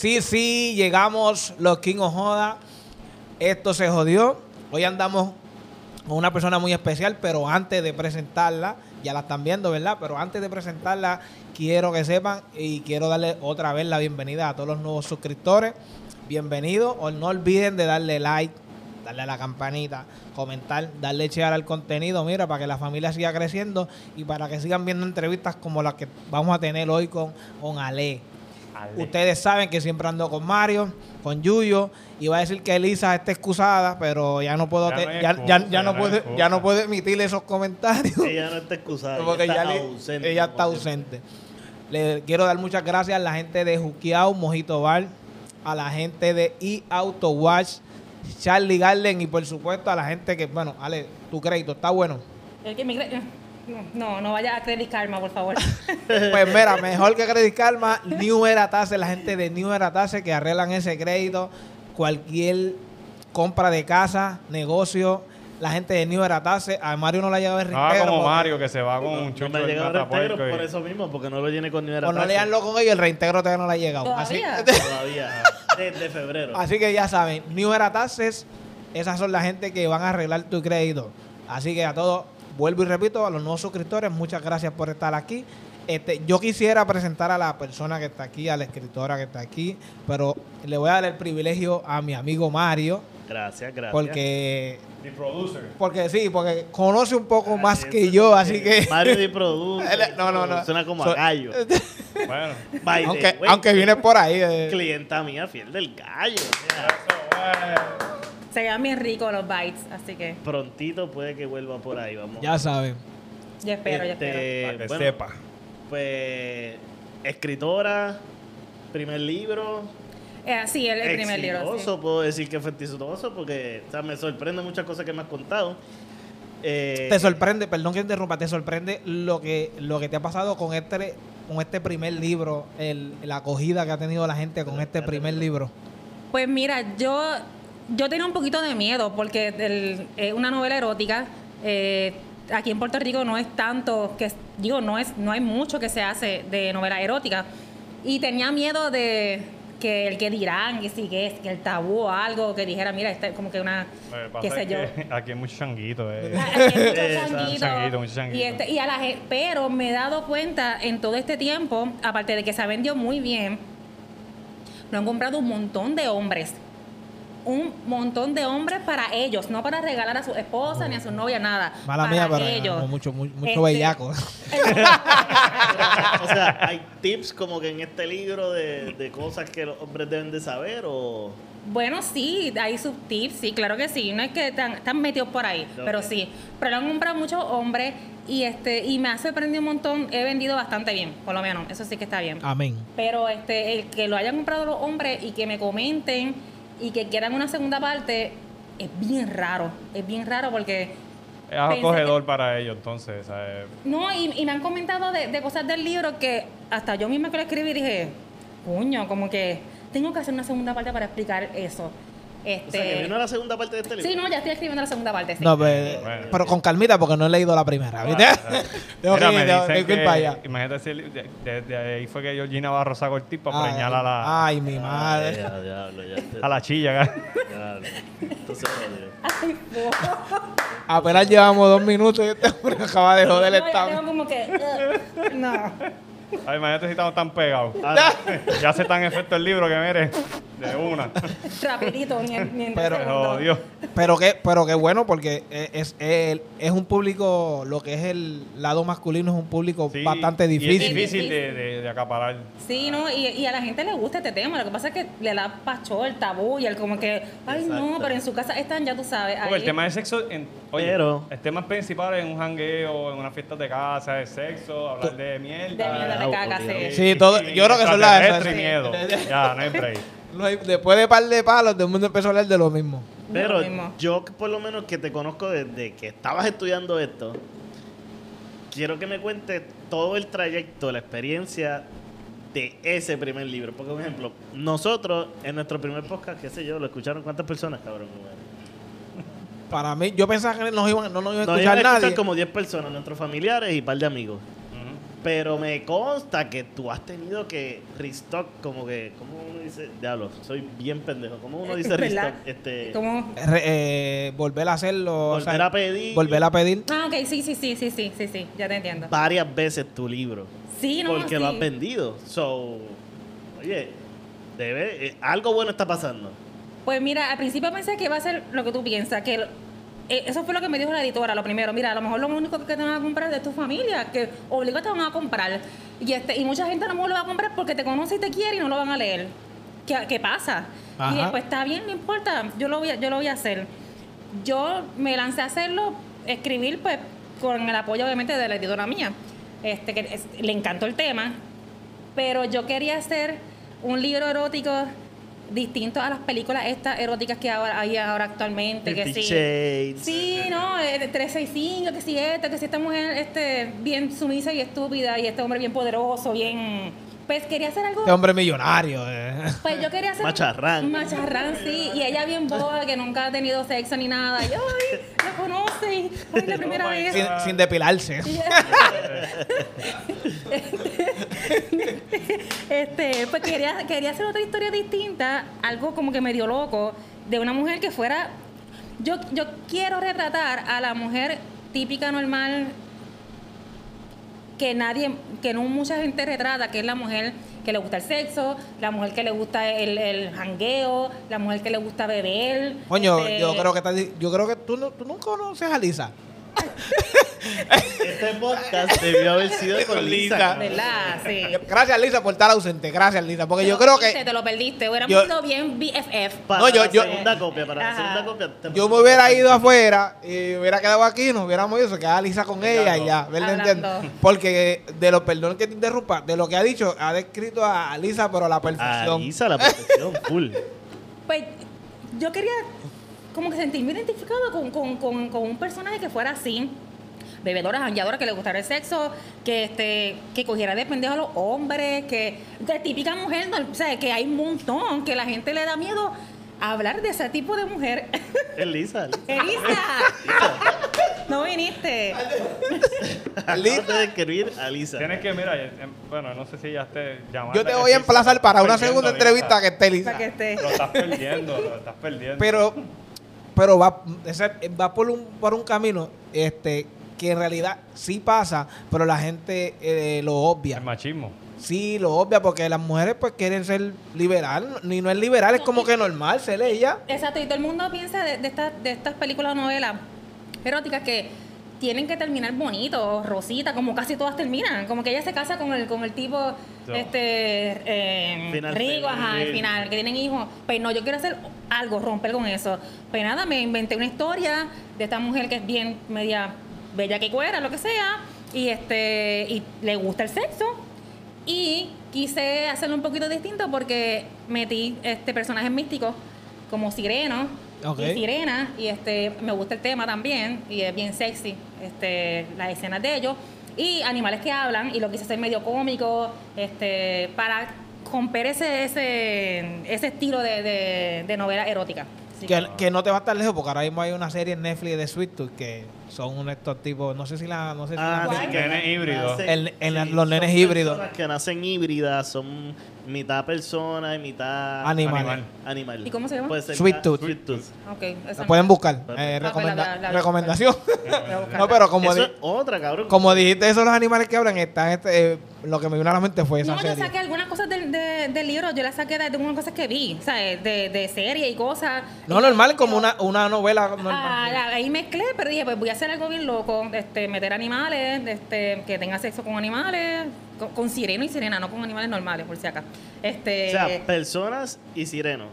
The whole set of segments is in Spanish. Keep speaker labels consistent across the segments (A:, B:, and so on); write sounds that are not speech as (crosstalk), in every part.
A: Sí, sí, llegamos los King of Joda. Esto se jodió. Hoy andamos con una persona muy especial, pero antes de presentarla, ya la están viendo, ¿verdad? Pero antes de presentarla, quiero que sepan y quiero darle otra vez la bienvenida a todos los nuevos suscriptores. Bienvenidos. O no olviden de darle like, darle a la campanita, comentar, darle share al contenido, mira, para que la familia siga creciendo y para que sigan viendo entrevistas como las que vamos a tener hoy con, con Ale. Ustedes saben que siempre ando con Mario, con Yuyo. Iba a decir que Elisa está excusada, pero ya no puedo,
B: Ya
A: te-
B: no hay
A: ya,
B: excusa,
A: ya- ya
B: ya
A: no
B: no hay
A: puedo,
B: excusa.
A: ya no puedo emitir esos comentarios.
C: Ella no está excusada.
A: porque
C: ella está
A: le-
C: ausente.
A: ella está ausente. Le quiero dar muchas gracias a la gente de Jukiao, Mojito Bar, a la gente de eAuto Charlie Garden y por supuesto a la gente que, bueno, Ale, tu crédito está bueno.
D: El que cre- No, no vaya a Credit Karma, por favor. (laughs)
A: Pues mira, mejor que Credit Karma, New Era Tase, la gente de New Era Tase que arreglan ese crédito, cualquier compra de casa, negocio, la gente de New Era Tase, a Mario no le ha llegado el
B: Ah, como
A: porque-
B: Mario que se va con un
C: No
B: chucho
C: llega el
B: matapuerco
C: reintegro
B: y-
C: por eso mismo, porque no lo llené con ni era
A: O no leanlo con ellos, el reintegro todavía no le ha llegado. Así,
D: ¿Todavía? (laughs)
C: Todavía. Desde febrero.
A: así que ya saben, New Era Taxes, esas son la gente que van a arreglar tu crédito. Así que a todos, vuelvo y repito, a los nuevos suscriptores, muchas gracias por estar aquí. Este, yo quisiera presentar a la persona que está aquí, a la escritora que está aquí, pero le voy a dar el privilegio a mi amigo Mario,
C: Gracias, gracias.
A: porque,
B: The producer.
A: porque sí, porque conoce un poco más
C: Eso
A: que yo, así que...
C: Mario de (laughs) produce.
A: Él- no, no, no.
C: Suena como
A: So-
C: a gallo. (laughs)
B: Bueno.
C: By
A: aunque, viene por ahí. eh.
C: Clienta mía, fiel del gallo. o sea,
D: Se vean bien ricos los bites, así que
C: prontito puede que vuelva por ahí. Vamos.
A: Ya saben.
D: yo espero, yo espero.
C: Este,
B: Para que
C: bueno,
B: sepa.
C: Pues escritora, primer libro.
D: Eh, sí, el, el primer libro. sí.
C: exitoso, puedo decir que fue exitoso porque o sea, me sorprende muchas cosas que me has contado. Eh,
A: Te sorprende, perdón que interrumpa, te sorprende lo que lo que te ha pasado con este con este primer libro, el, la acogida que ha tenido la gente con este primer libro.
D: Pues mira, yo, yo tenía un poquito de miedo porque el- es una novela erótica. eh, aquí en Puerto Rico no es tanto que digo no es no hay mucho que se hace de novela erótica y tenía miedo de que el que dirán que sí que es que el tabú o algo que dijera mira esta es como que una qué sé yo
B: que (laughs) aquí hay mucho changuito. eh. (laughs)
D: Aquí hay mucho changuito.
B: Changuito, mucho changuito.
D: Y, este- y a la pero me he dado cuenta en todo este tiempo, aparte de que se ha vendido muy bien, lo han comprado un montón de hombres. Un montón de hombres para ellos, no para regalar a su esposa ni a su novia, nada.
A: Mala
D: para
A: mía, pero
D: ellos.
A: como mucho, mu- mucho
D: Este-
A: bellaco. (laughs)
C: o sea, hay tips como que en este libro de, de cosas que los hombres deben de saber o...
D: Bueno, sí, hay sus tips, sí, claro que sí. No es que están, están metidos por ahí, pero sí. Pero lo han comprado muchos hombres y este y me ha sorprendido un montón. He vendido bastante bien, por lo menos. Eso sí que está bien.
A: Amén.
D: Pero este, el que lo hayan comprado los hombres y que me comenten y que quieran una segunda parte, es bien raro. Es bien raro porque.
B: Es acogedor para ellos, entonces. ¿sabes?
D: No, y, y me han comentado de, de cosas del libro que hasta yo misma que lo escribí dije, puño, como que tengo que hacer una segunda parte para explicar eso. Este,
C: O sea, que vino la segunda parte de este libro.
D: sí, no, ya estoy escribiendo la segunda parte. sí.
A: No, pues,
B: Bueno.
A: pero con calmita porque no he leído la primera, ¿viste? (laughs) tengo que
B: Mira,
A: ir, que para allá.
B: Imagínate si el- de, de- de ahí fue que Georgina Barro sacó el tip para preñar a la,
A: ay, mi
C: Ay,
A: madre.
C: ya, diablo, ya.
B: a la chilla.
C: Diablo. Entonces.
D: Ay, po.
A: Apenas llevamos dos minutos y este hombre acaba de joder el
D: No, ya
A: stand.
D: como que, uh, no.
B: Ay, imagínate si estamos tan pegados.
C: Ah, (laughs)
B: ya se tan efecto el libro que mire, de una.
D: Rapidito, ni en, ni en
A: Pero-
B: jodió.
A: Pero que, pero que bueno, porque es, es, es un público, lo que es el lado masculino es un público
B: Sí,
A: bastante
B: y es
A: difícil.
B: difícil de, de- de acaparar.
D: Sí, ¿no? Y, y a la gente le gusta este tema. Lo que pasa es que le da pacho el tabú y el como que, ay, no, pero en su casa están, ya tú sabes.
B: Porque el
D: ahí-
B: tema de sexo, en, oye,
C: Pero-
B: el tema principal en un jangueo, en una fiesta de casa, es sexo, hablar de mierda.
D: De mierda, de caca,
C: obvio.
D: sí.
A: Sí, todo, yo creo que son las
B: miedo. Ya, no hay break. (laughs)
A: No hay- Después de par de palos, todo el mundo empezó a hablar de lo mismo.
E: Pero
D: Lo mismo.
E: yo, por lo menos que te conozco desde que estabas estudiando esto, quiero que me cuentes todo el trayecto, la experiencia de ese primer libro. Porque, por ejemplo, nosotros en nuestro primer podcast, qué sé yo, lo escucharon cuántas personas, cabrón.
A: Para mí, yo pensaba que nos iban, no nos iba a
E: Nos
A: escuchar
E: iban a escuchar
A: nadie.
E: como 10 personas, nuestros familiares y un par de amigos. Pero me consta que tú has tenido que restock, como que, ¿cómo uno dice? Diablo, soy bien pendejo. ¿Cómo uno dice
D: ¿Verdad?
E: restock? Este,
D: ¿Cómo?
A: Re- eh, volver a hacerlo. o
E: volver
A: sea,
E: a pedir
A: Volver a pedir.
D: Ah, ok, sí, sí, sí, sí, sí, sí, sí, ya te entiendo.
E: varias veces tu libro.
D: Sí, no,
E: porque
D: sí.
E: lo has vendido. So, oye, debe, eh, algo bueno está pasando.
D: Pues mira, al principio pensé que iba a ser lo que tú piensas, que eso fue lo que me dijo la editora, lo primero. Mira, a lo mejor lo único que te van a comprar es de tu familia, que obligado te van a comprar. Y este y mucha gente a lo mejor lo va a comprar porque te conoce y te quiere y no lo van a leer. ¿Qué, qué pasa?
A: Ajá.
D: Y después está bien, no importa, yo lo voy a, yo lo voy a hacer. Yo me lancé a hacerlo, escribir pues con el apoyo obviamente de la editora mía. Este que es- le encantó el tema, pero yo quería hacer un libro erótico distinto a las películas estas eróticas que ahora, hay ahora actualmente. Que sí,
E: Shades.
D: sí, no, eh, de 365, que si esta, que si esta mujer este, bien sumisa y estúpida y este hombre bien poderoso, bien... Pues quería hacer algo...
A: Este hombre millonario. eh.
D: Pues yo quería hacer...
E: Macharrán.
D: Macharrán, sí. Y ella bien boba, que nunca ha tenido sexo ni nada. Y, ay, lo conoce. y, Ay, la primera
B: Oh
D: vez.
A: sin, sin depilarse. (laughs)
D: este, pues quería, quería hacer otra historia distinta, algo como que medio loco, de una mujer que fuera. Yo, yo quiero retratar a la mujer típica normal que nadie, que no mucha gente retrata, que es la mujer que le gusta el sexo, la mujer que le gusta el, el jangueo, la mujer que le gusta beber.
A: Coño,
D: este,
A: yo creo que estás di- yo creo que tú, no, tú nunca conoces a Lisa.
E: Este podcast debió haber sido con Lisa.
D: ¿Verdad? Sí.
A: Gracias Lisa por estar ausente. Gracias Lisa, porque yo creo
D: Te
A: que
D: lo perdiste, hubiéramos
A: yo-
D: sido bien BFF.
E: Para
A: No, yo-
E: la
A: yo-
E: segunda copia, para la segunda copia. te-
A: yo me hubiera ido afuera y hubiera quedado aquí, nos hubiéramos ido, se quedaba Lisa con ella y ya, ¿verdad? Entiendo. Porque de los perdón que te interrumpa, de lo que ha dicho, ha descrito a Lisa, pero a la
E: A
A: perfección.
E: Lisa la protección full.
D: Pues yo quería como que sentirme identificado con, con, con, con un personaje que fuera así. Bebedora, jangueadora, que le gustara el sexo, que este, que cogiera de pendejo a los hombres, que de típica mujer, no, o sea, que hay un montón, que la gente le da miedo a hablar de ese tipo de mujer.
E: Es Lisa. (laughs) Lisa.
D: Elisa, no viniste. (laughs)
E: Acabas de describir a Lisa.
B: Tienes que, mira, eh, bueno, no sé si ya esté llamando.
A: Yo te voy a emplazar para una segunda entrevista que esté Lisa.
D: Para que esté.
B: Lo estás perdiendo, lo estás perdiendo.
A: Pero, pero va, ese- va por un, por un camino este que en realidad sí pasa, pero la gente eh, lo obvia.
B: El machismo.
A: Sí, lo obvia porque las mujeres pues quieren ser liberal, ni no es liberal, es como que normal ser ella.
D: Exacto, y todo el mundo piensa de, de estas, de estas películas o novelas eróticas que tienen que terminar bonito, rosita, como casi todas terminan. Como que ella se casa con el, con el tipo
B: So.
D: este eh,
E: Final
D: rico, ajá, al final, que tienen hijos. Pues no, yo quiero hacer algo, romper con eso. Pues nada, me inventé una historia de esta mujer que es bien media bella que cuera, lo que sea, y este, y le gusta el sexo. Y quise hacerlo un poquito distinto porque metí este personajes místicos como Sireno
A: Ok.
D: y Sirena y este me gusta el tema también y es bien sexy este las escenas de ellos. Y animales que hablan y lo quise hacer medio cómico este para romper ese ese, ese estilo de, de- de novela erótica.
A: Que, que no te va a estar lejos porque ahora mismo hay una serie en Netflix de Sweet Tooth que son estos tipos, no sé si la, no sé si
E: Ah,
A: la-
E: sí,
B: Nenes híbridos.
A: El- en la- los nenes híbridos.
E: personas que nacen híbridas, son mitad persona y mitad
A: Animal.
B: Animal.
E: animal.
D: ¿Y cómo se llama?
A: Sweet Tooth.
E: Sweet Tooth.
D: Ok, esa
A: la
D: no.
A: pueden buscar. Eh,
E: Ah,
D: pues
A: recomenda-
D: la- la- la-
A: recomendación. (laughs) No, pero como,
E: Eso
A: di-
E: otra, cabrón.
A: como dijiste eso, los animales que hablan, están este, eh, lo que me vino a la mente fue esa
D: No, yo
A: serie.
D: saqué algunas cosas del, de- del libro, yo las saqué de, de unas cosas que vi, ¿sabes? De, de serie y cosas.
A: No,
D: Y-
A: normal, como una, una novela normal.
D: Ah, ahí mezclé, pero dije, pues voy a hacer algo bien loco, este, meter animales, este, que tenga sexo con animales, con, con sireno y sirena, no con animales normales, por si acá. Este,
E: O sea, personas y sirenos.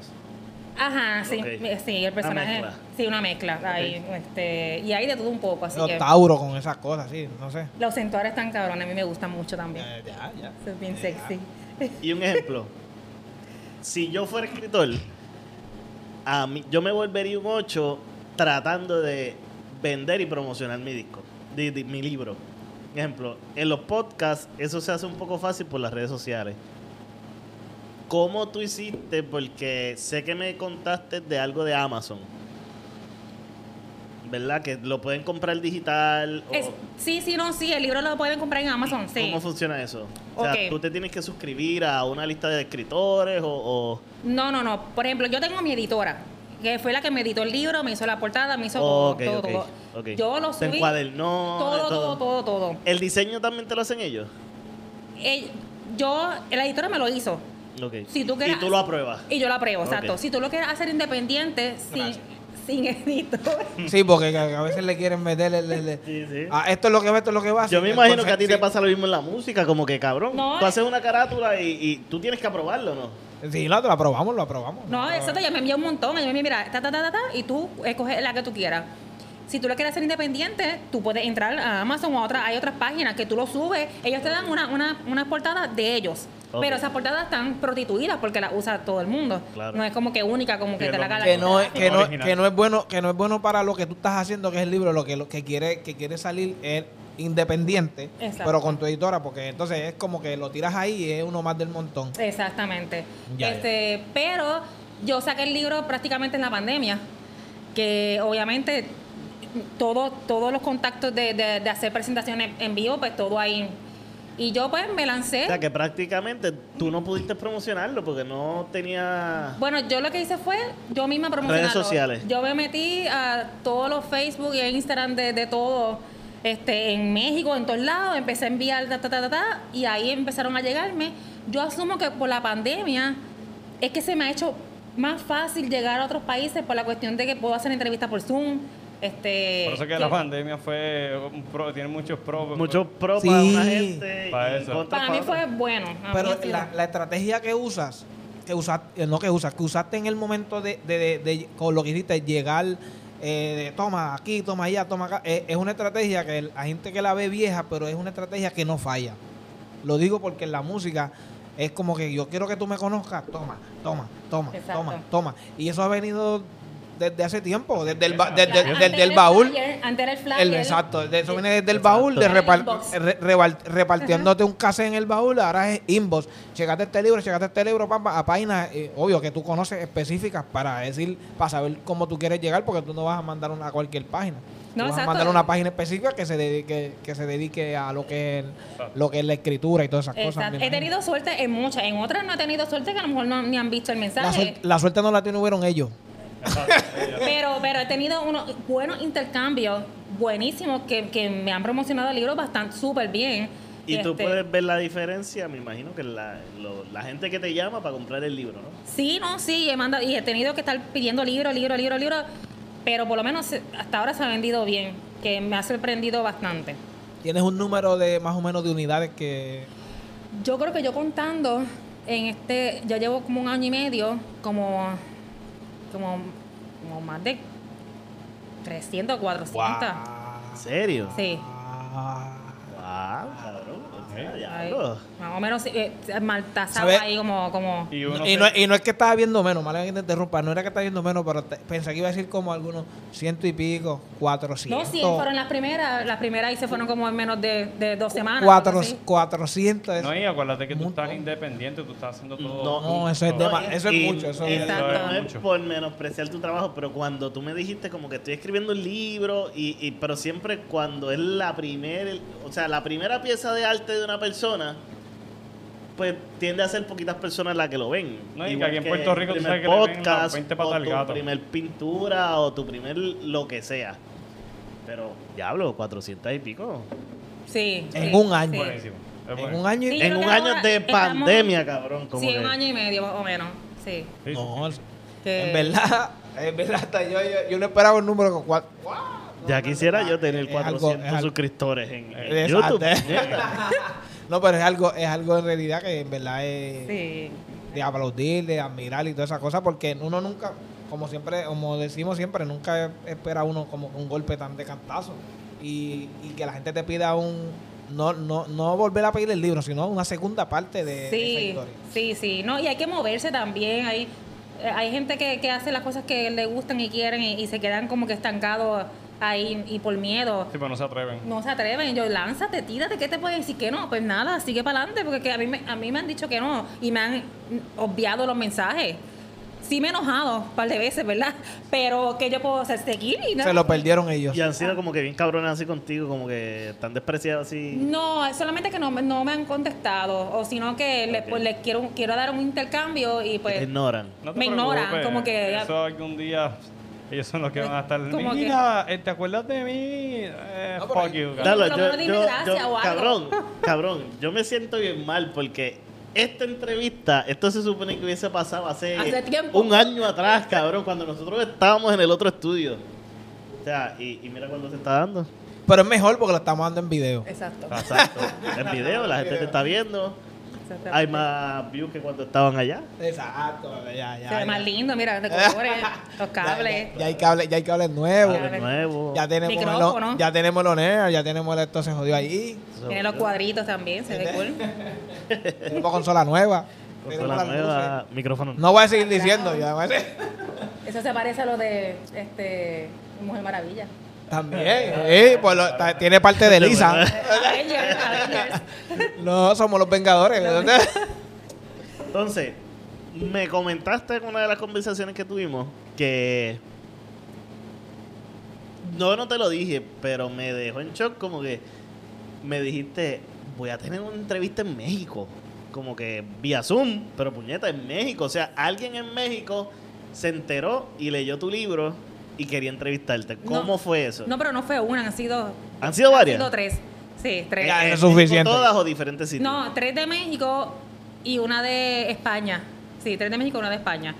D: ajá, sí, sí, el personaje, sí, una mezcla, ahí, este, y hay de todo un poco, así
A: Los
D: que
A: tauros con esas cosas, sí, no sé.
D: los centaures están cabrones, a mí me gustan mucho también,
A: Eh, ya, ya.
D: Eso es bien sexy.
E: Y un ejemplo. si yo fuera escritor, a mí, yo me volvería un 8 tratando de vender y promocionar mi disco, di- di- mi libro. Ejemplo, en los podcasts eso se hace un poco fácil por las redes sociales. ¿Cómo tú hiciste? Porque sé que me contaste de algo de Amazon. ¿Verdad? Que lo pueden comprar digital. o-
D: Es- sí, sí, no, sí, el libro lo pueden comprar en Amazon, sí.
E: ¿Cómo funciona eso? O sea, tú te tienes que suscribir a una lista de escritores o... o-
D: No, no, no. Por ejemplo, yo tengo mi editora, que fue la que me editó el libro, me hizo la portada, me hizo todo. Yo lo
E: Te
D: subí.
E: encuadernó,
D: todo,
E: todo.
D: todo, todo.
E: ¿El diseño también te lo hacen ellos?
D: Eh, yo, la editora me lo hizo. Si tú
E: y
D: quieres-
E: tú lo apruebas.
D: Y yo lo apruebo, exacto. Si tú lo quieres hacer independiente, sin, sin editor. (laughs)
A: Sí, porque a veces le quieren meter el... el- el-
E: Sí, sí.
A: Ah, esto es lo que va, esto es lo que va.
E: Yo me
A: sí,
E: imagino que a ti te
A: sí.
E: pasa lo mismo en la música, como que cabrón.
D: No,
E: tú
D: eh.
E: haces una carátula y, y tú tienes que aprobarlo, ¿no?
A: Sí, no, te lo aprobamos, lo aprobamos.
D: No, exacto, ella me envió un montón. Ella me envió, mira, ta, ta, ta, ta, ta, y tú escoges la que tú quieras. Si tú lo quieres hacer independiente, tú puedes entrar a Amazon o a otras, hay otras páginas que tú lo subes, ellos te dan una, una, una portada de ellos. Pero esas portadas están prostituidas porque las usa todo el mundo.
E: Claro.
D: No es como que única, como que
B: Sí,
D: te
B: lo
D: la haga la
A: que no es que no, que no es bueno que no es bueno para lo que tú estás haciendo que es el libro lo que lo que quiere que quiere salir es independiente
D: Exacto.
A: pero con tu editora porque entonces es como que lo tiras ahí y es uno más del montón
D: Exactamente.
A: Ya,
D: este, Pero yo saqué el libro prácticamente en la pandemia, que obviamente todo, todos los contactos de, de- de hacer presentaciones en vivo, pues todo ahí. Y yo pues me lancé.
E: O sea, que prácticamente tú no pudiste promocionarlo porque no tenía...
D: Bueno, yo lo que hice fue yo misma promocionarlo.
E: Redes sociales.
D: Yo me metí a todos los Facebook y Instagram de, de todo, este, en México, en todos lados, empecé a enviar ta, ta, ta, ta, ta, y ahí empezaron a llegarme. Yo asumo que por la pandemia es que se me ha hecho más fácil llegar a otros países por la cuestión de que puedo hacer entrevistas por Zoom. Este,
B: Por eso que la pandemia fue un pro, tiene muchos pros.
E: Muchos pro
A: Sí.
E: para una gente
B: Para
E: y
B: eso.
E: contra
D: Para mí fue bueno.
A: pero la, la estrategia que usas que usaste no que usas que usaste en el momento de, de, de- de- con lo que hiciste llegar eh, de toma aquí toma allá toma acá. Eh, es una estrategia que la gente que la ve vieja pero es una estrategia que no falla. Lo digo porque en la música es como que yo quiero que tú me conozcas. Toma toma toma
D: Exacto.
A: toma toma. Y eso ha venido desde hace tiempo desde el ba- desde, el baúl
D: flyer, antes era el flyer.
A: el, exacto, de eso viene desde el baúl, de repar- re- repartiéndote un cassette en el baúl, ahora es inbox. Checate este libro, checate este libro, papá, a páginas, eh, obvio, que tú conoces específicas para decir, para saber cómo tú quieres llegar, porque tú no vas a mandar una a cualquier página.
D: No,
A: vas a mandar una página específica que se dedique, que se dedique a lo que es, lo que es la escritura y todas esas cosas.
D: Exacto. He
A: imagino.
D: tenido suerte en muchas, en otras no he tenido suerte que a lo mejor no, ni han visto el
A: la,
D: mensaje.
A: la suerte no la tuvieron ellos. (laughs)
D: Pero, pero he tenido unos buenos intercambios buenísimos que, que me han promocionado el libro bastante súper bien.
E: Y tú
D: Este,
E: puedes ver la diferencia, me imagino que la, lo- la gente que te llama para comprar el libro, ¿no?
D: Sí, no, sí, he mandado, y he tenido que estar pidiendo libro, libro, libro, libro, pero por lo menos hasta ahora se ha vendido bien, que me ha sorprendido bastante.
A: Tienes un número de más o menos de unidades que...
D: Yo creo que yo contando en este, ya llevo como un año y medio, como, como, como más de 300, 400.
E: ¿En serio?
D: Sí.
E: Wow,
D: más o menos eh,
A: ¿Sabe?
D: ahí como, como
B: Y uno
A: y,
B: se-
A: no, y no es que estaba viendo menos, mal que te interrumpa, no era que estaba viendo menos, pero te- pensé que iba a decir como algunos ciento y pico,
D: No,
A: cuatrocientos.
D: sí, fueron las primeras. Las primeras ahí se fueron como en menos de, de dos semanas.
A: cuatro. 400.
B: No, y acuérdate que tú estás independiente, tú estás haciendo todo.
E: No,
A: No, eso es dema- eso es mucho, eso
E: y
A: es-
D: Exacto.
E: no es
B: mucho.
E: por menospreciar tu trabajo, pero cuando tú me dijiste como que estoy escribiendo un libro, y, y- pero siempre cuando es la primera, o sea, la primera pieza de arte de una persona, pues tiende a ser poquitas personas las que lo ven.
B: No, y que aquí en Puerto Rico
E: el
B: tú sabes que le ven las
E: podcast,
B: 20
E: o
B: patas al
E: tu
B: gato.
E: primer pintura, o tu primer lo que sea. Pero, diablo, 400 y pico.
D: Sí.
A: En
D: sí,
A: un año.
D: sí.
B: Buenísimo.
A: En un año y...
D: Sí,
E: en un año de
D: estamos-
E: pandemia, cabrón. Como
D: Sí,
E: que-
D: un año y medio más o menos. Sí.
A: No,
D: Que-
A: en verdad, (laughs) en verdad, hasta yo, yo, yo no esperaba un número con cuatro.
E: Ya quisiera yo tener
A: Es algo-
E: 400
A: es algo-
E: suscriptores en, en. YouTube. (laughs)
A: no, pero es algo, es algo en realidad que en verdad es
D: Sí.
A: de aplaudir, de admirar y todas esas cosas, porque uno nunca, como siempre, como decimos siempre, nunca espera uno como un golpe tan de cantazo. Y, y que la gente te pida un, no, no, no volver a pedir el libro, sino una segunda parte de, de esa
D: Sí,
A: historia.
D: sí, sí. No, y hay que moverse también. Hay, eh, hay gente que, que hace las cosas que le gustan y quieren y, y se quedan como que estancados ahí y por miedo.
B: Sí, pero no se atreven.
D: No se atreven. Yo, lánzate, tírate, ¿qué te pueden decir que no? Pues nada, sigue para adelante, porque que a, mí me, a mí me han dicho que no y me han obviado los mensajes. Sí me he enojado un par de veces, ¿verdad? (laughs) Pero que yo puedo hacer seguir y nada.
A: Se lo perdieron ellos.
E: Y han sido como que bien cabrones así contigo, como que tan despreciados así.
D: No, solamente que no, me- no me han contestado, o sino que le-
E: Ok.
D: pues, les quiero, quiero dar un intercambio y pues...
E: te ignoran.
B: No te
D: Me ignoran, como que-
B: Eso algún día. Ellos son los que van a estar.
D: Como que-
B: Mira, eh, ¿te acuerdas de mí? Eh,
A: No,
B: fuck you.
E: Dalo,
D: por lo menos dime gracias o algo.
E: cabrón, (laughs) cabrón, yo me siento bien mal porque esta entrevista, esto se supone que hubiese pasado hace,
D: Hace tiempo.
E: un año atrás, cabrón, cuando nosotros estábamos en el otro estudio. O sea, y, y mira cuándo se está dando.
A: Pero es mejor porque lo estamos dando en video.
D: Exacto.
E: Exacto. En video, la gente te está viendo. Hay más views que cuando estaban allá.
A: Exacto, ya, ya.
D: Se ve
A: ya.
D: más lindo, mira, de (laughs) colores, los cables.
A: ya, ya hay cables, ya hay cables nuevos.
D: Ya.
E: De nuevo.
A: Ya tenemos,
D: Micrófono.
A: el, ya tenemos el ONER, ya tenemos el esto se jodió ahí.
D: Tiene los cuadritos también, se ve (laughs) cool.
A: Tenemos consola nueva.
E: Consola nueva, micrófono.
A: No voy a seguir diciendo, ya voy a decir-
D: Eso se parece a lo de este Mujer Maravilla.
A: También, sí, pues lo- ta- tiene parte de Lisa. (laughs) No, somos los Vengadores.
E: Entonces, me comentaste en una de las conversaciones que tuvimos que. No, no te lo dije, pero me dejó en shock como que me dijiste, voy a tener una entrevista en México. Como que vía Zoom, pero puñeta, en México. O sea, alguien en México se enteró y leyó tu libro y quería entrevistarte. ¿Cómo
D: No.
E: fue eso?
D: No, pero no fue una, han sido,
E: ¿Han sido
D: han
E: varias?
D: sido tres. Sí, tres.
A: Ya,
E: ¿En
A: es
E: México
A: suficiente.
E: ¿Todas o diferentes sitios?
D: No, tres de México y una de España. Sí, tres de México y una de España.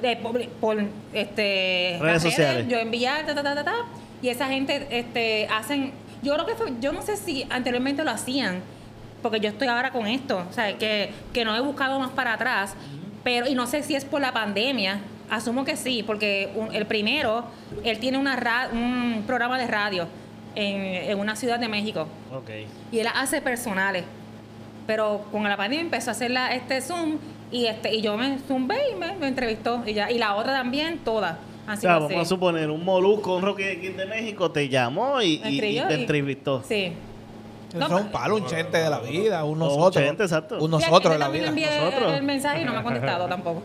D: De, por, por, este,
E: Redes
D: las
E: sociales.
D: Yo enviar, ta, ta, ta, ta, ta, y esa gente este, hacen. Yo creo que fue, yo no sé si anteriormente lo hacían, porque yo estoy ahora con esto, o sea, que, que no he buscado más para atrás, pero y no sé si es por la pandemia. Asumo que sí, porque un- el primero, él tiene una ra- un programa de radio en, en una ciudad de México
E: Ok.
D: y él hace personales. Pero con la pandemia empezó a hacer la, este Zoom y este y yo me zoomé y me, me entrevistó. Y, ya, y la otra también, todas.
E: O sea, vamos a suponer, un molusco, un Rocky de México te llamó y, te
D: y-
E: entrevistó.
D: Sí.
A: Eso
D: No,
A: es un palo, un chente de la vida, un
E: O un
A: nosotros.
E: chente, exacto.
A: Un nosotros de la vida.
D: le envié
E: Nosotros.
D: el mensaje y no me ha contestado (laughs) tampoco.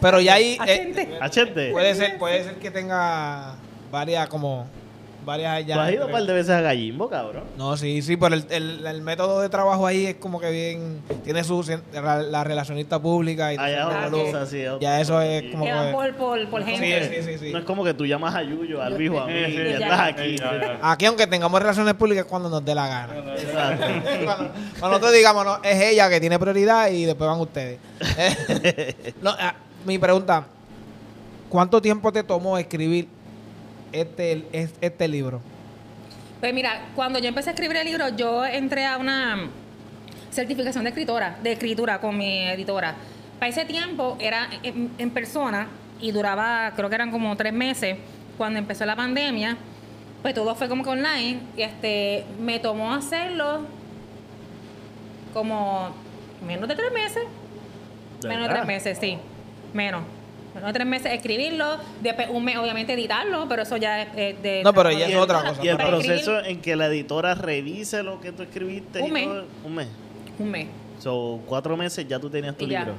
A: Pero ya ahí eh.
E: Achete,
A: puede ser, puede ser que tenga varias como varias
E: tú has ido un par de veces a Gallimbo, cabrón.
A: No, sí, sí, pero el, el, el método de trabajo ahí es como que bien tiene su la, la relacionista pública y
E: Allá
A: todo
E: así.
A: Ya eso es como
D: Que van
A: que
D: por, por, por
A: Sí,
D: gente.
A: sí, sí, sí.
E: No es como que tú llamas a Yuyo, a Luis o a mí
B: Sí, sí,
E: y
D: ya.
E: estás aquí.
B: Ya, ya.
A: Aquí aunque tengamos relaciones públicas es cuando nos dé la gana.
E: Exacto. (laughs)
A: cuando, cuando nosotros digamos, no, es ella que tiene prioridad y después van ustedes. (laughs) (laughs) No, ah, mi pregunta, ¿cuánto tiempo te tomó escribir este, es- este libro?
D: Pues mira, cuando yo empecé a escribir el libro, yo entré a una certificación de escritora, de escritura con mi editora. Para ese tiempo era en, en persona y duraba, creo que eran como tres meses. Cuando empezó la pandemia, pues todo fue como que online. Y este, me tomó hacerlo como menos de tres meses.
E: ¿De
D: Menos de tres meses, sí. Menos. Menos de tres meses escribirlo, después un mes obviamente editarlo, pero eso ya es eh, de...
A: No, pero ya es otra cosa.
E: Y el
D: Para escribir-
E: proceso en que la editora revise lo que tú escribiste.
D: Un
E: y
D: mes.
E: todo, un mes.
D: Un mes.
E: So, cuatro meses ya tú tenías tu
D: Y ya.
E: libro.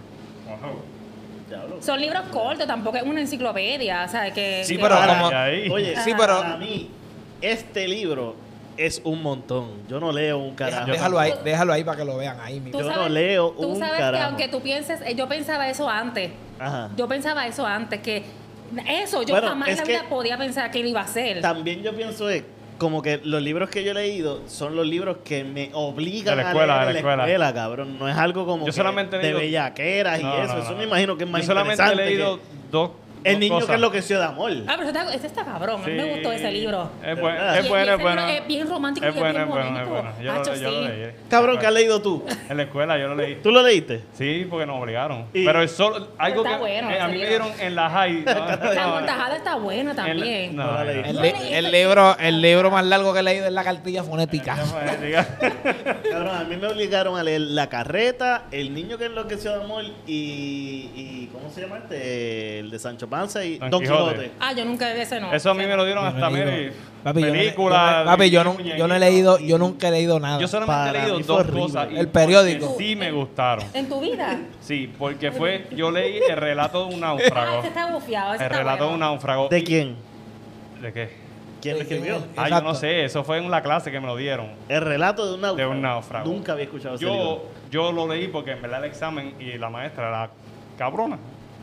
E: Diablo.
D: Son libros cortos, tampoco es una enciclopedia, o sea, que...
A: Sí,
D: que-
A: pero
E: Para-
A: como-
B: ahí.
E: Oye,
A: Sí, pero-
E: para mí, este libro es un montón. Yo no leo un
A: Deja-
E: carajo.
A: déjalo ahí, déjalo ahí para que lo vean ahí. mi-
D: Tú
E: yo no leo
D: Tú
E: un
D: sabes que
E: carajo.
D: aunque tú pienses, eh, yo pensaba eso antes,
E: Ajá.
D: yo pensaba eso antes, que eso yo
E: Bueno,
D: jamás en
E: es
D: la
E: que-
D: vida podía pensar que lo iba a hacer.
E: También yo pienso es como que los libros que yo he leído son los libros que me obligan
B: De la escuela,
E: a
B: de la escuela.
E: cabrón. No es algo como
B: Yo
E: que
B: solamente he
E: de
B: leído-
E: bellaqueras y
B: No,
E: eso.
B: no,
E: eso
B: no.
E: me imagino que es más
B: Yo solamente he leído
E: que-
B: dos
E: El niño
B: cosas.
E: que enloqueció de amor.
D: Ah, pero ese está, ese está cabrón. A mí me gustó ese libro.
B: Es bueno, es bueno, es bueno.
D: es bien romántico
B: Es
D: y es
B: bueno,
D: bien
B: es bueno, es
D: bonito.
B: bueno. Yo, lo, lo leí.
E: Cabrón, ¿qué has leído tú?
B: En la escuela yo lo leí.
E: ¿Tú lo leíste?
B: Sí, porque nos obligaron.
E: Y-
B: Pero es solo algo
D: Está
B: que
D: bueno,
B: eh, a mí me dieron en la high. (laughs) no,
D: La montajada está buena
B: en-
D: también.
B: no,
E: No la
B: no,
E: leí.
A: El,
B: no.
A: li- el libro, el libro más largo que he leído es la cartilla fonética. (laughs)
E: Cabrón, a mí me obligaron a leer La Carreta, El niño que enloqueció de amor y, y ¿cómo se llama este? El de Sancho Panza y
B: Don
E: Don,
B: Quijote.
E: Quijote.
D: Ah, yo nunca ese no.
B: Eso a mí me lo dieron hasta mire,
A: Papi, yo no le-
B: películas.
A: yo no- papi, yo, no, yo no he leído, yo nunca he leído nada.
B: Yo solamente
E: Para
B: he leído dos
E: horrible.
B: cosas.
A: El periódico.
B: Sí me gustaron.
D: ¿En tu vida?
B: Sí, porque fue, yo leí el relato de un
D: Ah,
B: náufrago.
D: ese está bufiado. Ese
B: El
D: está
B: relato de un náufrago.
E: ¿De quién?
B: ¿De qué?
E: ¿Quién lo escribió?
B: Ah, yo no sé, eso fue en la clase que me lo dieron.
E: El relato de un náufrago.
B: De un náufrago.
E: Nunca había escuchado ese
B: Yo,
E: libro.
B: yo lo leí porque en verdad el examen y la maestra era cabrona.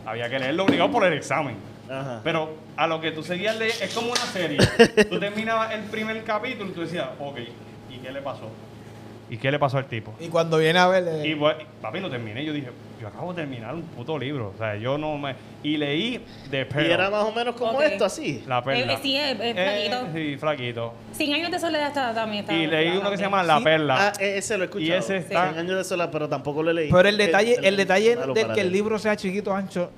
B: Había que leerlo obligado por el examen.
E: Ajá.
B: Pero a lo que tú seguías leyendo, es como una serie. (laughs) tú terminabas el primer capítulo y tú decías, ok, ¿y qué le pasó? ¿Y qué le pasó al tipo?
A: Y cuando viene a ver, eh,
B: Y papi, lo terminé. Yo dije, yo acabo de terminar un puto libro. O sea, yo no me. Y leí The
E: Y
B: Pearl.
E: era más o menos como esto, así.
B: La perla.
D: Eh, eh, sí, es- es flaquito.
B: sí, flaquito.
D: Cien años de soledad está, también está
B: Y leí uno que se llama La
A: Sí.
B: Perla.
E: Ah, e- ese lo he escuchado.
B: Y ese está-
E: Cien años de sola, pero tampoco lo leí.
A: Pero el detalle, el, detalle
E: para
A: que el libro sea chiquito, ancho,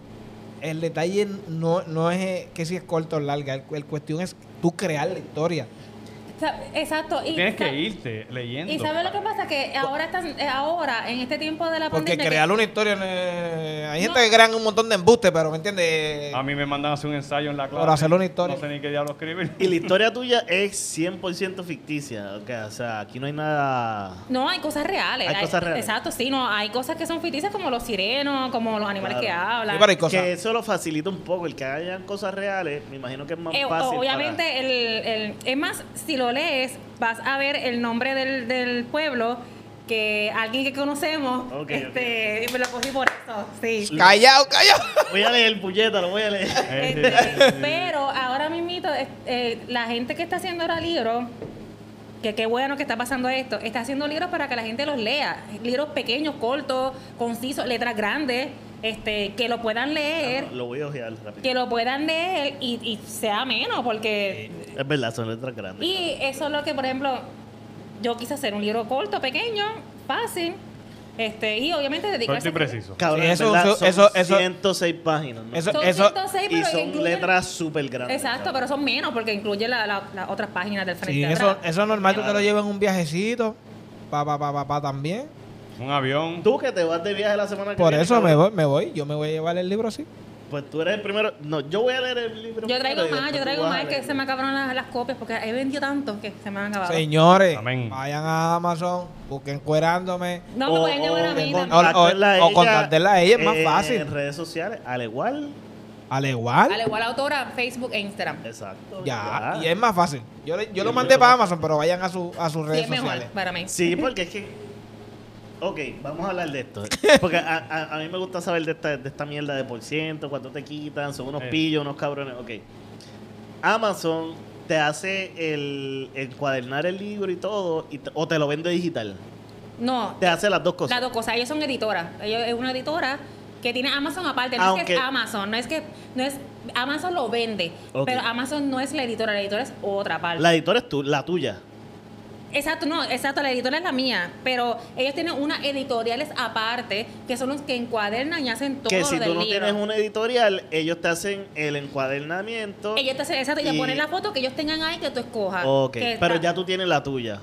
A: el detalle no, no es eh, que si es corto o larga. El, el cuestión es tú crear la historia.
D: Exacto. Y,
B: Tienes que irte leyendo.
D: Y sabes lo que pasa que ahora están, eh, ahora en este tiempo de la
A: Porque
D: pandemia.
A: crear
D: que-
A: una historia. eh, hay gente
D: No.
A: que crean un montón de embustes, pero ¿me entiendes?
B: A mí me mandan a hacer un ensayo en la clase.
A: Por hacer una historia.
B: No sé ni qué diablo escribir.
E: Y la historia tuya es 100% ficticia. O sea, aquí no hay nada.
D: No, hay cosas reales.
E: Hay cosas reales.
D: Exacto, sí, no, hay cosas que son ficticias como los sirenos, como los animales
E: Claro.
D: que hablan.
A: Sí, pero hay cosas.
E: Que eso lo facilita un poco. El que hayan cosas reales, me imagino que es más
D: Eh,
E: fácil.
D: obviamente,
E: para-
D: el, el- es más, si lo lees, vas a ver el nombre del, del pueblo que alguien que conocemos,
E: Ok,
D: este, me lo cogí por eso, sí.
A: Callao, callao.
E: Voy a leer puñeta, lo voy a leer.
D: Este, (laughs) pero ahora mismito, eh, eh, la gente que está haciendo ahora libros, que qué bueno que está pasando esto, está haciendo libros para que la gente los lea. Libros pequeños, cortos, concisos, letras grandes, este, que lo puedan leer,
E: Lo voy a ojear rápido.
D: que lo puedan leer y, y sea menos, porque...
E: Es verdad, son letras grandes.
D: Y eso es lo que, por ejemplo, yo quise hacer un libro corto, pequeño, fácil, este, y obviamente
B: Corto
D: dedicarse
B: y preciso.
E: Cabrón,
A: Sí,
E: en
A: eso-
E: verdad,
A: eso-
E: son
A: eso- eso-
E: 106 páginas. ¿no?
A: Eso-
D: Son
A: eso-
D: 106,
E: y
D: pero
E: son
D: incluyen-
E: letras súper grandes.
D: Exacto, pero son menos porque incluye la- la- las otras páginas del frente.
A: Sí,
D: y
A: eso,
D: atrás.
A: eso es normal, tú te lo llevas en un viajecito. Pa, pa, pa, pa, pa, también.
B: Un avión.
E: Tú que te vas de viaje la semana que
A: Por
E: viene.
A: eso me voy, me voy. Yo me voy a llevar el libro así.
E: Pues tú eres el primero. No, yo voy a leer el libro.
D: Yo traigo más, yo traigo más, que se me acabaron las, las copias porque he vendido tanto que se me han acabado.
A: Señores,
B: Amén.
A: vayan a Amazon, busquen cuerándome.
D: No me
E: O-
D: pueden llamar a mí.
A: o-
E: Contactarla a
A: o
E: ella,
A: contactarla a ella es más fácil.
E: En redes sociales, al igual.
A: Al igual.
D: Al igual autora, Facebook e Instagram.
E: Exacto.
A: Ya, y es más fácil. Yo, le- yo lo
E: Sí,
A: mandé
E: yo-
A: para Amazon, pero vayan a, su, a sus
D: Sí,
A: redes
D: es mejor
A: sociales.
D: para mí.
E: Sí, porque es que. Ok, vamos a hablar de esto. (laughs) Porque a, a- a mí me gusta saber de esta, de esta mierda de por ciento, cuánto te quitan, son unos
B: Eh.
E: pillos, unos cabrones. Ok. Amazon te hace el encuadernar el libro y todo, y te- o te lo vende digital.
D: No,
E: Te hace las dos cosas.
D: las dos cosas. Ellos son editoras. Ellos es una editora que tiene Amazon aparte. No es que es Amazon, no es que no es Amazon lo vende,
E: Ok.
D: pero Amazon no es la editora, la editora es otra parte.
E: La editora es tú, la tuya.
D: Exacto, no, exacto, la editora es la mía, pero ellos tienen unas editoriales aparte que son los que encuadernan y hacen todo
E: que
D: lo
E: si
D: del
E: tú no
D: libro.
E: tienes una editorial, ellos te hacen el encuadernamiento.
D: Ellos te hacen, exacto, y te
E: Y-
D: ponen la foto que ellos tengan ahí que tú escojas.
E: Ok,
D: Que
E: pero
D: está-
E: ya tú tienes la tuya.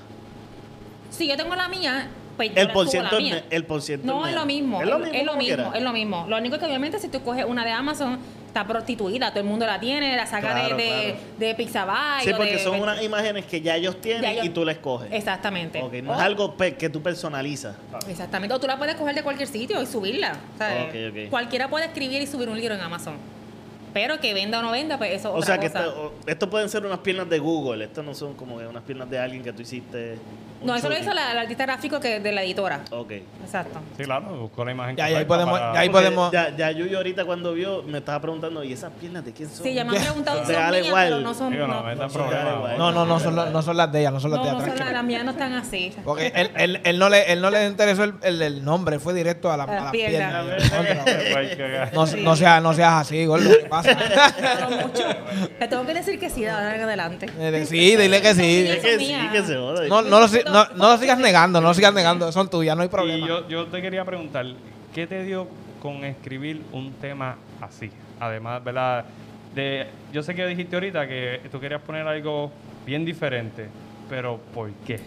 D: Si yo tengo la mía, pues
E: El por ciento el por ciento
D: No,
E: es
D: lo mismo.
E: Es lo mismo.
D: Es lo mismo, es lo mismo. Lo único que obviamente si tú coges una de Amazon, está prostituida, todo el mundo la tiene, la saca
E: Claro,
D: de, de,
E: claro.
D: de Pixabay
E: Sí, porque
D: de-
E: son unas imágenes que ya ellos tienen
D: Ya ellos-
E: y tú la escoges.
D: Exactamente.
E: No es algo que tú personalizas.
D: Exactamente. O tú la puedes coger de cualquier sitio y subirla. ¿sabes?
E: Ok, ok.
D: Cualquiera puede escribir y subir un libro en Amazon. Pero que venda o no venda, pues eso es
E: O
D: otra
E: sea que esto, pueden ser unas piernas de Google. Esto no son como que unas piernas de alguien que tú hiciste
D: No, eso lo hizo la, el artista gráfico que de la editora.
E: Ok.
D: Exacto.
B: Sí, claro, buscó la imagen.
A: Ya, ya ahí
B: correcta
A: podemos-
B: para-
A: ahí
E: Porque
A: podemos-
E: Ya, ya Yuyo ahorita cuando vio me estaba preguntando, ¿y esas piernas de quién son?
D: Sí, ya me han (laughs) preguntado si son mías,
E: Wild.
D: pero no son.
B: Digo, no,
D: no,
B: da
E: son igual.
A: No, no, no son, la- no son las de ella, no son las
D: no,
A: de
D: no
A: ella.
D: son la-
A: tranquila.
D: las mías no están así.
A: Porque él, él, él no le, él no le interesó el, el, el nombre, fue directo a la, a
D: las
A: la
D: piernas.
A: pierna. (laughs) No, no, seas, no seas así, gordo, ¿qué pasa? (laughs)
D: Pero mucho. Le tengo que decir que sí, de ahora en adelante.
A: Eh, Sí, dile que sí.
E: Es que sí, que se joda.
A: No, no, lo, si- no, no lo sigas negando, no lo sigas negando, son tuyas, no hay
B: Y
A: problema.
B: yo, yo te quería preguntar, ¿qué te dio con escribir un tema así? Además, ¿verdad? De, yo sé que dijiste ahorita que tú querías poner algo bien diferente, pero ¿por qué?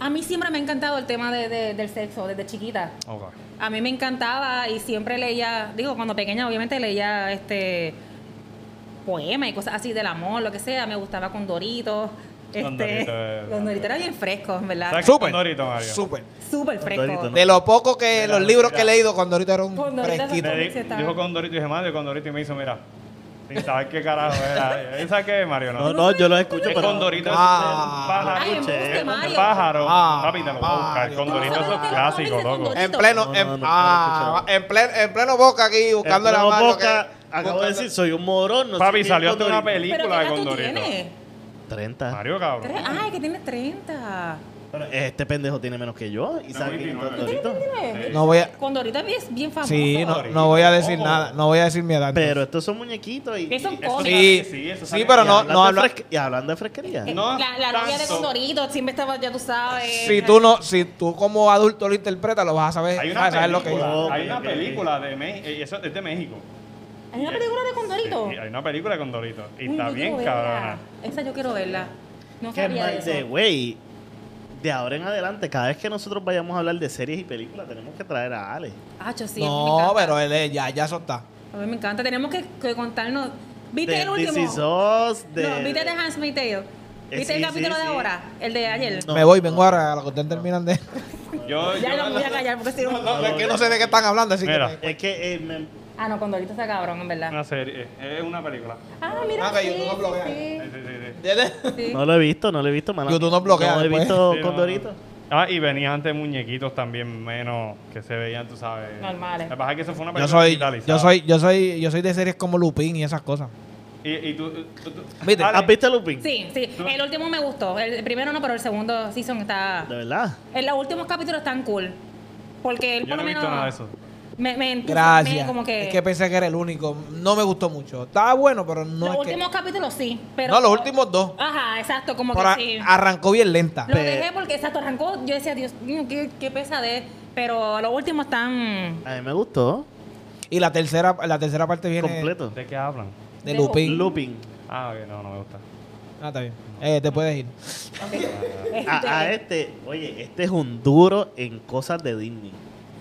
D: A mí siempre me ha encantado el tema de- de- del sexo, desde chiquita.
B: Ok.
D: A mí me encantaba y siempre leía, digo, cuando pequeña obviamente leía este poemas y cosas así del amor, lo que sea. Me gustaba con Doritos. Este,
B: Condorito, eh,
D: Con Doritos era bien fresco, ¿verdad?
B: ¿Sabes
A: Súper,
B: Condorito, Mario?
A: súper.
D: Súper fresco.
E: Dorito, ¿no?
A: De lo poco que
B: Mira,
A: los libros que he
B: mira.
A: leído cuando ahorita era un
D: Condorito
A: fresquito.
B: Dijo Condorito y dije, Mario, Condorito y me hizo, mira, sin saber qué carajo era. ¿Sabes qué, Mario?
E: No, no, yo lo escucho,
B: El
E: pero...
B: Condorito
A: Ah.
B: Es un pájaro. Pájaro.
A: Ah,
B: Papi, te lo voy a buscar. Condorito
D: ¿Tú
B: eso
D: sabes
B: es clásico, loco.
D: Condorito?
A: En pleno,
E: No,
A: en,
E: no, no,
A: ah,
E: no,
A: en, pleno, en pleno boca aquí, buscando la mano.
E: Boca,
A: que-
E: acabo de decir, soy un morón. No
B: Papi, salió hasta una
E: Condorito.
D: ¿Pero qué
B: película de Condorito.
D: Tienes?
E: 30.
B: Mario, cabrón.
D: Ay, que tienes 30.
E: Pero este pendejo tiene menos que yo. ¿Y sabe quién es
B: 29.
E: Condorito?
A: No voy a,
D: Condorito es bien famoso.
A: sí, no, no voy a decir nada, no voy a decir mi edad.
E: Pero estos son muñequitos y...
D: Que son
E: y-
D: cómicos.
A: Sí,
B: Sí, eso
A: sí,
B: sale-
A: pero
E: y
A: no,
E: hablando
A: no
E: de
A: habla.
E: fresque- Y hablando de fresquería.
B: No
D: la, la novia de
B: tanto.
D: Condorito siempre estaba, ya tú sabes.
A: Si tú no, si tú como adulto lo interpretas, lo vas a saber,
B: Hay
A: vas
B: una
A: a saber lo que
B: película,
E: es.
B: hay una película de México, y eso es de México.
D: ¿Hay una película de Condorito?
B: Sí, hay una película de Condorito. Y
D: Uy,
B: está
D: yo
B: bien
D: quiero verla.
B: cabrona.
D: Esa yo quiero verla. No
E: Que
D: sabía de
E: de
D: eso.
E: güey, de ahora en adelante, cada vez que nosotros vayamos a hablar de series y películas, tenemos que traer a Ale.
D: Ah, yo sí. a mí me
A: No,
D: encanta.
A: pero él es- ya, ya eso está.
D: A mí me encanta. Tenemos que, que contarnos. ¿Viste
E: De
D: el último?
E: This Is Us, de...
D: No, ¿viste The Handmaid's Tale?
E: Eh,
D: ¿Viste el
E: sí,
D: capítulo
E: sí,
D: de
E: sí.
D: ahora? El de ayer.
E: No.
A: Me voy, vengo ahora a la que ustedes terminan de.
B: Yo,
D: Ya
B: yo-
D: no me voy a callar porque si no...
A: No, es que no sé de qué están hablando, así
B: Mira.
A: que.
E: Es que eh, me-
D: Ah, no, Condorito está cabrón, en verdad.
B: Una serie, es una película.
D: Ah, mira,
A: Ah, que
D: sí,
A: YouTube no bloquea.
B: Sí,
D: sí,
B: sí, sí, sí.
A: ¿Entiendes?
D: sí.
E: no lo he visto, no lo he visto. mala
A: YouTube no bloquea
E: No he
A: después.
E: visto
B: no,
E: Condorito.
B: Ah, y venía antes muñequitos también menos que se veían, tú sabes.
D: Normales.
B: Lo que pasa es que eso fue una
A: Yo
B: película
A: soy,
B: digitalizada.
A: yo soy, yo soy, yo soy de series como Lupin y esas cosas.
B: Y, y tú, tú- tú-
A: ¿Viste?
B: Ale,
E: ¿Has visto Lupin?
D: Sí, sí. El último me gustó. El, primero no, pero el segundo season está...
E: De verdad.
D: En los últimos capítulos están cool. Porque él
B: Yo
D: por
B: no
D: lo
B: he
D: menos...
B: visto nada de eso.
D: Me, me entusiasmé
A: Gracias.
D: como que...
A: Es que pensé que era el único. No me gustó mucho. Estaba bueno, pero no
D: los
A: es que.
D: últimos capítulos sí, pero...
A: No, los últimos dos.
D: Ajá, exacto, como
A: Pero
D: que sí.
A: arrancó bien lenta.
D: Lo dejé porque exacto arrancó. Yo decía, Dios mío, qué, qué pesadez. Pero los últimos están.
E: A mí me gustó.
A: Y la tercera, la tercera parte viene
E: Completo.
B: ¿De qué hablan?
A: de
D: De
A: Lupin.
E: Lupin.
B: Ah, ok, no, no me gusta.
A: Ah, está bien. Eh, te puedes ir.
E: A, a (laughs) este, oye, este es un duro en cosas de Disney.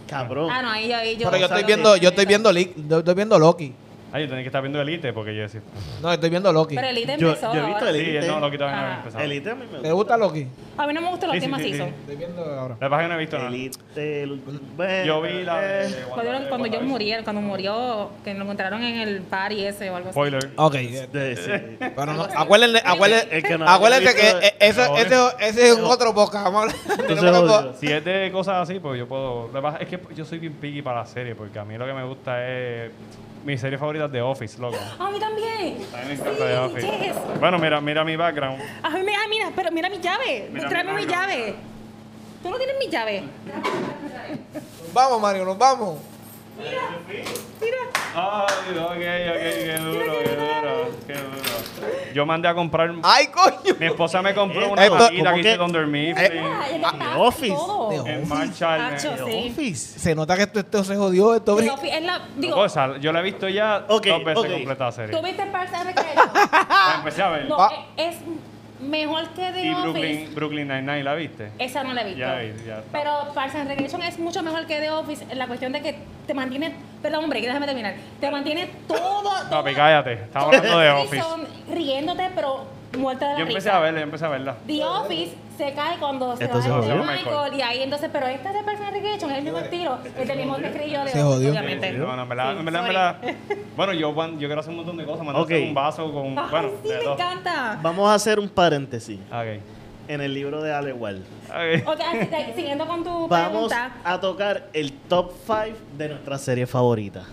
E: Cabrón.
D: Ah, no, ahí, ahí yo.
A: Pero yo estoy viendo, yo estoy viendo, yo estoy viendo Loki.
B: Ah, yo tenía que estar viendo Elite porque yo decía.
A: No, estoy viendo Loki.
D: Pero Elite
E: Yo-
D: empezó.
E: yo he visto
D: ahora.
B: Sí,
E: Elite.
B: no, lo quitaba
D: Ah.
B: en empezado.
E: Elite a mí me
A: ¿Te gusta Loki?
D: A mí no me gustan los
B: Sí, sí,
D: últimos
B: sí, sí.
A: Estoy viendo ahora.
B: La página no he visto nada.
E: Elite. el- bueno,
B: Yo vi la de.
E: eh,
D: Cuando,
B: Wanda-
D: cuando yo
B: WandaVision.
D: muriera, cuando murió, que lo encontraron en el party ese o algo así.
B: Spoiler.
A: Ok. eh,
E: de- sí.
A: Pero no, acuérdense, acuérdense,
E: El que no
A: acuérdense que
E: visto-
A: eh, eso,
B: No,
A: ese, ese es otro boca. Vamos a hablar.
E: Entonces.
B: Si es de cosas así, pues yo puedo. Lo que pasa es que yo soy bien picky para la serie, porque a mí lo que me gusta es. Mi serie favorita es The Office, loco.
D: A mí también.
B: A mí me encanta The Office.
D: yes.
B: Bueno, mira, mira mi background.
D: A mí me, ah, mira, pero mira mi llave.
B: Mira
D: Tráeme
B: mi
D: mi llave. ¿Tú no tienes mi llave?
A: Vamos, Mario, nos vamos.
B: Ay, ok, ok, qué duro, qué duro, qué duro. Yo mandé a comprar.
A: ¡Ay, coño!
B: Mi esposa me compró una
A: Esto-
B: cosita
E: ¿cómo
B: que hice.
D: Ah,
E: Ah, The Office.
B: En.
E: Office.
A: Se nota que esto, esto se jodió, esto
D: The
A: brin-
D: Office es la. Digo,
B: yo la he visto ya dos veces completa serie.
D: ¿tú viste Parks and (laughs) Recreation?
B: La empecé a ver.
D: No,
A: Ah.
D: es es mejor que The
B: y
D: Office.
B: Brooklyn, Brooklyn Nine-Nine, ¿la viste?
D: Esa no la he visto.
B: Ya ya.
D: Pero Parks and Recreation es mucho mejor que The Office en la cuestión de que te mantiene. Perdón, hombre, déjame terminar. Te mantiene todo. Todo-
B: cállate. Estamos hablando de Office.
D: riéndote, pero muerta de la
B: Yo empecé
D: risa.
B: a verla, yo empecé a verla.
D: The Office se cae cuando se
E: Esto
D: va
E: se
D: a
E: jodió.
D: Michael y ahí entonces, pero esta de Parks and Recreation es el mismo estilo, es el mismo que escribí yo de
A: Se
D: Office,
A: jodió.
D: obviamente.
B: Sí, no, no, en verdad,
D: Sí,
B: en verdad, en
D: sorry.
B: verdad. Bueno, yo, yo quiero hacer un montón de cosas. Mandar
E: Ok.
B: un vaso con.
D: Ay,
B: bueno,
D: sí,
B: de
D: me encanta.
E: Vamos a hacer un paréntesis.
B: Ok.
E: en el libro de Ale Wall.
B: Ok.
D: Ok, así que, siguiendo con tu
E: Vamos
D: pregunta.
E: a tocar el top 5 de nuestra serie favorita.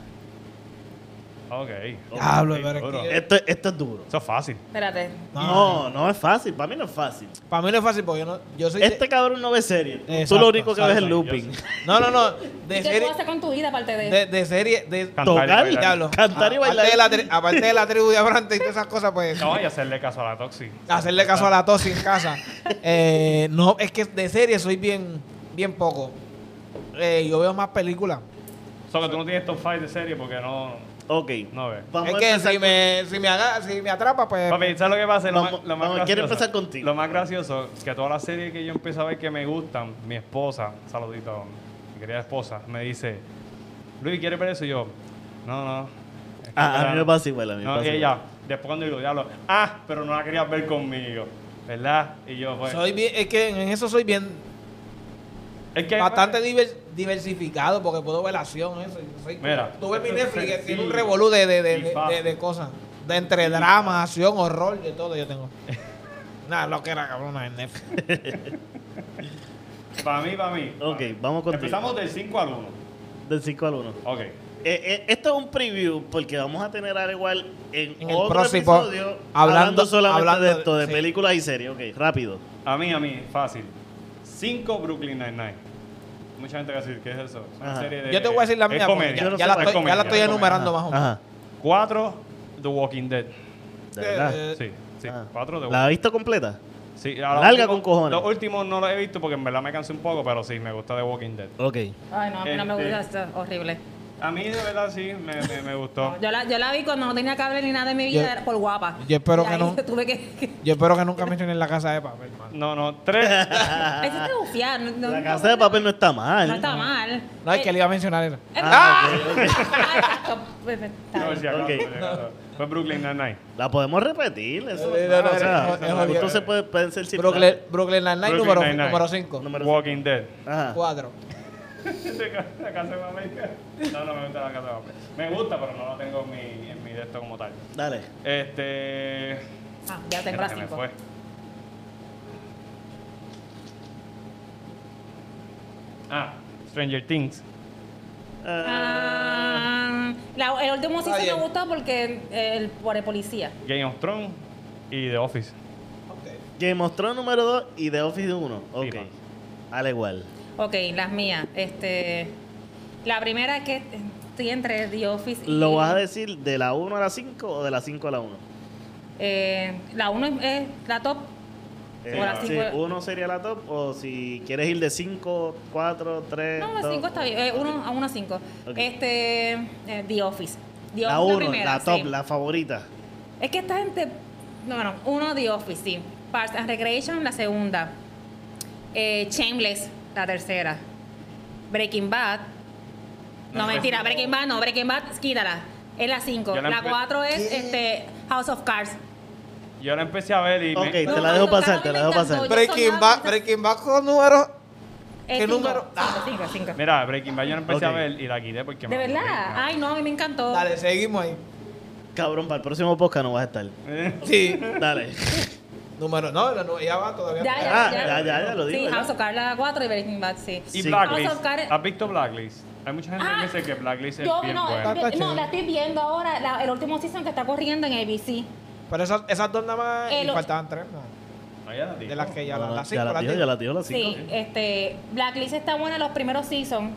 B: Ok.
A: Diablo, pero es que-
E: Esto, esto es duro.
B: Eso es fácil.
D: Espérate.
E: No, no es fácil. Para mí no es fácil.
A: Para mí no es fácil porque yo no. Yo soy. de-
E: Este cabrón no ve serie. Tú
A: Exacto,
E: lo único que ves es
B: exacto,
E: looping. (laughs)
A: No, no, no.
D: ¿Y
A: De
D: qué tú
A: serie.
D: haces con tu vida aparte de
A: De, de serie. De,
B: Cantar y
E: Tocar,
B: bailar.
A: Diablo.
E: cantar y
A: Aparte
E: bailar.
A: de la tri- Aparte de la tribu de Abrante y todas esas cosas, pues.
B: No, y hacerle caso a la Toxi.
A: hacerle caso a la tos en casa. (laughs) Eh, no, es que de serie soy bien, bien poco. Eh, yo veo más películas.
B: Solo que tú no tienes top 5 de serie porque no,
E: Ok.
B: no
A: es que si
E: con-
A: me, si, me haga, si me atrapa, pues.
B: Papi, ¿sabes lo que pasa? Lo
E: Vamos-
B: más, lo más
E: vamos, quiero
B: gracioso-
E: empezar contigo.
B: Lo más gracioso es que todas las series que yo empiezo a ver que me gustan, mi esposa, saludito, mi querida esposa, me dice, Luis, ¿quieres ver eso? Y yo, no, no. Es que
E: Ah, a mí me
B: no".
E: pasa igual. A mí me
B: No,
E: pasa
B: y
E: igual.
B: ella, después cuando digo, diablo, ah, pero no la querías ver conmigo, ¿verdad? Y yo, pues,
A: soy bien, es que en eso soy bien
B: es que
A: bastante diver- diversificado porque puedo ver la acción. Eso, soy-
B: Mira,
A: tuve mi
B: esto es
A: Netflix que tiene un revolú de, de, de, de- cosas. De entre drama, acción, horror, de todo yo tengo. (laughs) Nada, lo que era cabrona en Netflix. (laughs)
B: para mí, para mí.
E: Ok,
B: mí.
E: vamos contigo.
B: Empezamos del 5 al 1.
E: Del 5 al 1.
B: Ok.
E: Eh, eh, esto es un preview porque vamos a tener al igual en,
A: En el
E: otro
A: próximo,
E: episodio hablando,
A: hablando-
E: solamente
A: hablando
E: de
A: de-
E: esto, de
A: sí.
E: películas y series. Ok, rápido.
B: A mí, a mí, fácil. 5 Brooklyn Nine-Nine. Mucha gente va a decir, ¿qué es eso? Es una
E: Ajá.
B: serie de-
A: Yo te voy a decir la mía. porque
B: comedia.
E: Yo
A: Ya,
E: no
A: ya
E: sé
A: la estoy,
B: es
A: ya la
B: comedia,
A: estoy
B: es
A: enumerando más o menos.
E: Ajá.
B: 4 The Walking Dead.
E: De verdad.
A: Eh,
B: Sí, sí.
E: Ah.
B: 4 The
E: ¿La has visto completa?
B: Sí,
E: Larga con cojones.
B: Los últimos no los he visto porque en verdad me cansé un poco, pero sí, me gusta The Walking Dead.
E: Ok.
D: Ay, no, a mí no me
B: Este-
D: gusta, esto horrible.
B: A mí, de verdad, sí, me, me, me gustó. (laughs)
D: Yo la, yo la vi cuando no tenía cable ni nada de mi vida
A: Yo-
D: era por guapa.
A: yo espero
D: Y
A: que
D: ahí
A: no. (laughs)
D: Tuve que.
A: Yo espero que nunca mencionen la casa de papel.
B: No, no, 3. (laughs)
D: Eso está bufiar. No, no-
E: La casa de papel no está mal.
D: no está mal.
A: No, es
D: Eh,
A: que le iba a mencionar eso.
D: eh,
E: Ah, ok, ok.
D: ah, exacto. Pues, pues, está
B: No, si acaso,
E: Ok.
B: si acaso. Fue Brooklyn Nine-Nine.
E: La podemos repetir. Eso,
A: No, no, no,
E: o sea,
A: no, no, no,
E: gustos
A: no.
E: se puede- pueden ser
A: Brooklyn, Nine-Nine,
B: Brooklyn
A: número,
B: Nine-Nine.
A: número 5.
E: Número
B: Walking Dead.
E: Ajá.
A: 4.
B: La casa de papel. No, no me gusta la casa de papel. Me gusta, pero no la tengo en mi, en mi de esto como tal.
E: Dale.
B: Este.
D: Ah, ya
B: me
D: cinco.
B: fue. Ah, Stranger Things.
E: Ah,
D: la- el último sí se me
A: bien.
D: gustó porque el, por el policía.
B: Game of Thrones y The Office.
E: Game of Thrones número 2 y The Office 1. Ok.
B: Sí,
E: Al igual.
D: Ok, las mías. Este, la primera es que estoy entre The Office y...
E: ¿Lo vas a decir de la 1 a la 5 o de la 5 a la 1?
D: Eh, la 1 es, es la top.
E: Eh,
D: O la
E: si
D: cinco-
E: uno sería la top o si quieres ir de 5, 4, 3.
D: No, la 5 está bien. Eh, uno, a 1 a 5.
E: Ok.
D: Este, eh, The Office. The
E: La
D: Office
E: 1,
D: primera,
E: la top,
D: sí.
E: la favorita.
D: Es que esta gente. No, bueno, uno The Office, sí. Parks and Recreation, la segunda. Eh, Shameless, la tercera. Breaking Bad. No,
B: No,
D: mentira, Breaking Bad no, Breaking Bad, quítala. Es la 5.
B: Yo la
D: La
B: empe-
D: 4 es este, House of Cards.
B: Yo la empecé a ver y
E: Ok,
B: me-
E: te la dejo pasar, te la dejo pasar.
A: Breaking Bad, Breaking Bad con número. ¿Qué
D: cinco,
A: número?
D: cinco, cinco, cinco.
B: Mira, Breaking Bad yo la empecé a ver y la quité porque
D: De
B: me
D: verdad.
B: aburrí,
D: Ay, no, a mí me encantó.
A: Dale, seguimos ahí.
E: Cabrón, para el próximo podcast no vas a estar.
B: Eh,
A: Sí.
E: Dale. (laughs)
A: Número. No, la nu- ya va todavía.
D: Ya, ya,
E: Ah, ya, ya, ya lo digo,
D: Sí,
E: ya.
D: House of Cards la 4 y Breaking Bad, sí.
B: Y
E: Sí.
B: Blacklist. ¿Has visto Blacklist? Hay mucha gente
D: Ah,
B: que dice que Blacklist es
D: Yo
B: bien
D: no,
B: buena.
A: Está
D: no,
A: chévere.
D: la estoy viendo ahora, la- el último season que está corriendo en ABC.
A: Pero esas, esas dos nada más.
D: Eh,
A: y faltaban tres, ¿no?
B: No, ya la digo.
A: De las que ya
E: No, no,
A: las cinco,
E: ya la
A: digo.
E: ya la 5.
D: Sí, este, Blacklist está buena los primeros seasons.